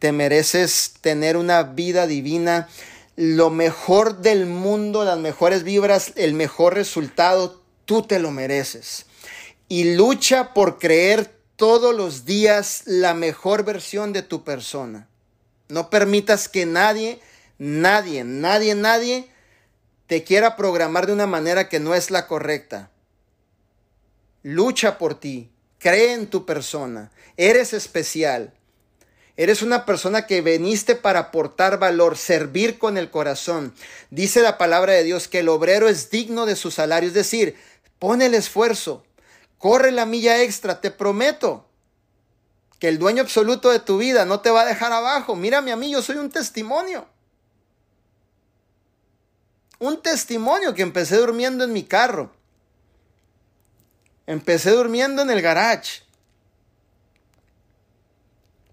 te mereces tener una vida divina lo mejor del mundo, las mejores vibras, el mejor resultado, tú te lo mereces. Y lucha por creer todos los días la mejor versión de tu persona. No permitas que nadie, nadie, nadie, nadie te quiera programar de una manera que no es la correcta. Lucha por ti, cree en tu persona, eres especial. Eres una persona que veniste para aportar valor, servir con el corazón. Dice la palabra de Dios que el obrero es digno de su salario, es decir, pone el esfuerzo, corre la milla extra, te prometo que el dueño absoluto de tu vida no te va a dejar abajo. Mírame a mí, yo soy un testimonio. Un testimonio que empecé durmiendo en mi carro. Empecé durmiendo en el garage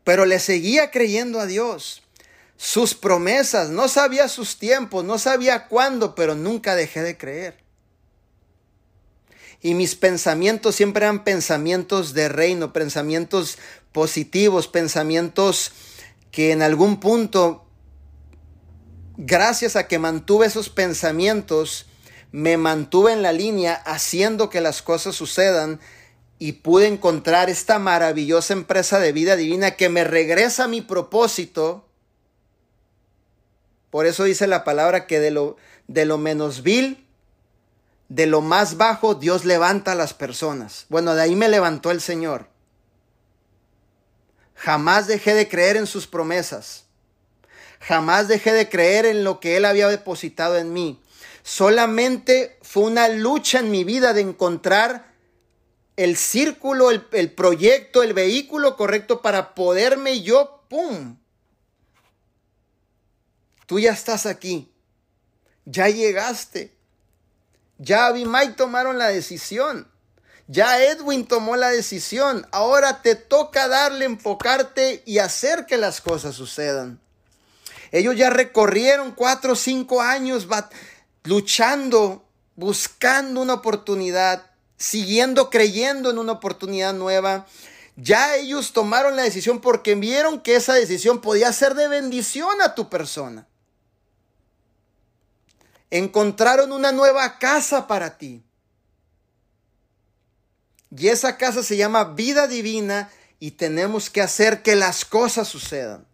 pero le seguía creyendo a Dios. Sus promesas, no sabía sus tiempos, no sabía cuándo, pero nunca dejé de creer. Y mis pensamientos siempre eran pensamientos de reino, pensamientos positivos, pensamientos que en algún punto, gracias a que mantuve esos pensamientos, me mantuve en la línea haciendo que las cosas sucedan y pude encontrar esta maravillosa empresa de vida divina que me regresa a mi propósito. Por eso dice la palabra que de lo, de lo menos vil, de lo más bajo, Dios levanta a las personas. Bueno, de ahí me levantó el Señor. Jamás dejé de creer en sus promesas. Jamás dejé de creer en lo que Él había depositado en mí. Solamente fue una lucha en mi vida de encontrar el círculo, el, proyecto, el vehículo correcto para poderme yo, ¡pum! Tú ya estás aquí. Ya llegaste. Ya Mike tomaron la decisión. Ya Edwin tomó la decisión. Ahora te toca darle, enfocarte y hacer que las cosas sucedan. Ellos ya recorrieron cuatro o cinco años luchando, buscando una oportunidad, siguiendo creyendo en una oportunidad nueva. Ya ellos tomaron la decisión porque vieron que esa decisión podía ser de bendición a tu persona. Encontraron una nueva casa para ti. Y esa casa se llama vida divina y tenemos que hacer que las cosas sucedan.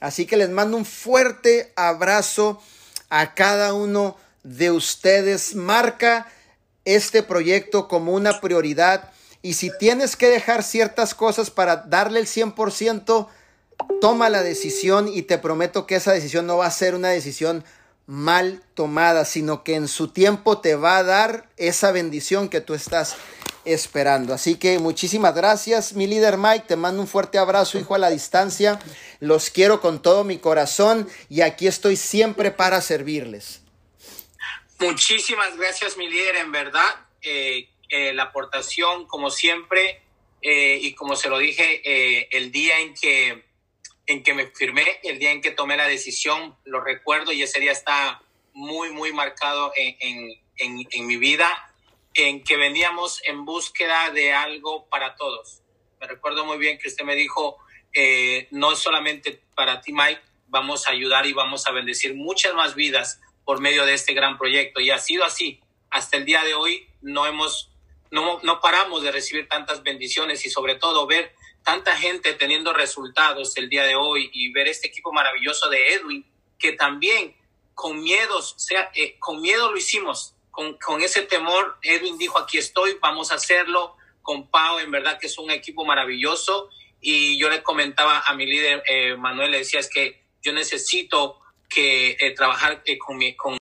Así que les mando un fuerte abrazo a cada uno de ustedes. Marca este proyecto como una prioridad y si tienes que dejar ciertas cosas para darle el 100%, toma la decisión y te prometo que esa decisión no va a ser una decisión mal tomada, sino que en su tiempo te va a dar esa bendición que tú estás esperando. Así que muchísimas gracias, mi líder Mike. Te mando un fuerte abrazo, hijo, a la distancia. Los quiero con todo mi corazón y aquí estoy siempre para servirles. Muchísimas gracias, mi líder. En verdad, eh, eh, la aportación, como siempre, eh, y como se lo dije, el día en que en que me firmé, el día en que tomé la decisión, lo recuerdo y ese día está muy, muy marcado en, en, en, mi vida, en que veníamos en búsqueda de algo para todos. Me recuerdo muy bien que usted me dijo, no solamente para ti, Mike, vamos a ayudar y vamos a bendecir muchas más vidas por medio de este gran proyecto. Y ha sido así. Hasta el día de hoy no hemos, no, no paramos de recibir tantas bendiciones y sobre todo ver tanta gente teniendo resultados el día de hoy y ver este equipo maravilloso de Edwin, que también con miedos, sea, eh, con miedo lo hicimos, con, con, ese temor, Edwin dijo, aquí estoy, vamos a hacerlo, con Pau, en verdad que es un equipo maravilloso, y yo le comentaba a mi líder, eh, Manuel, le decía, es que yo necesito que eh, trabajar con mi, con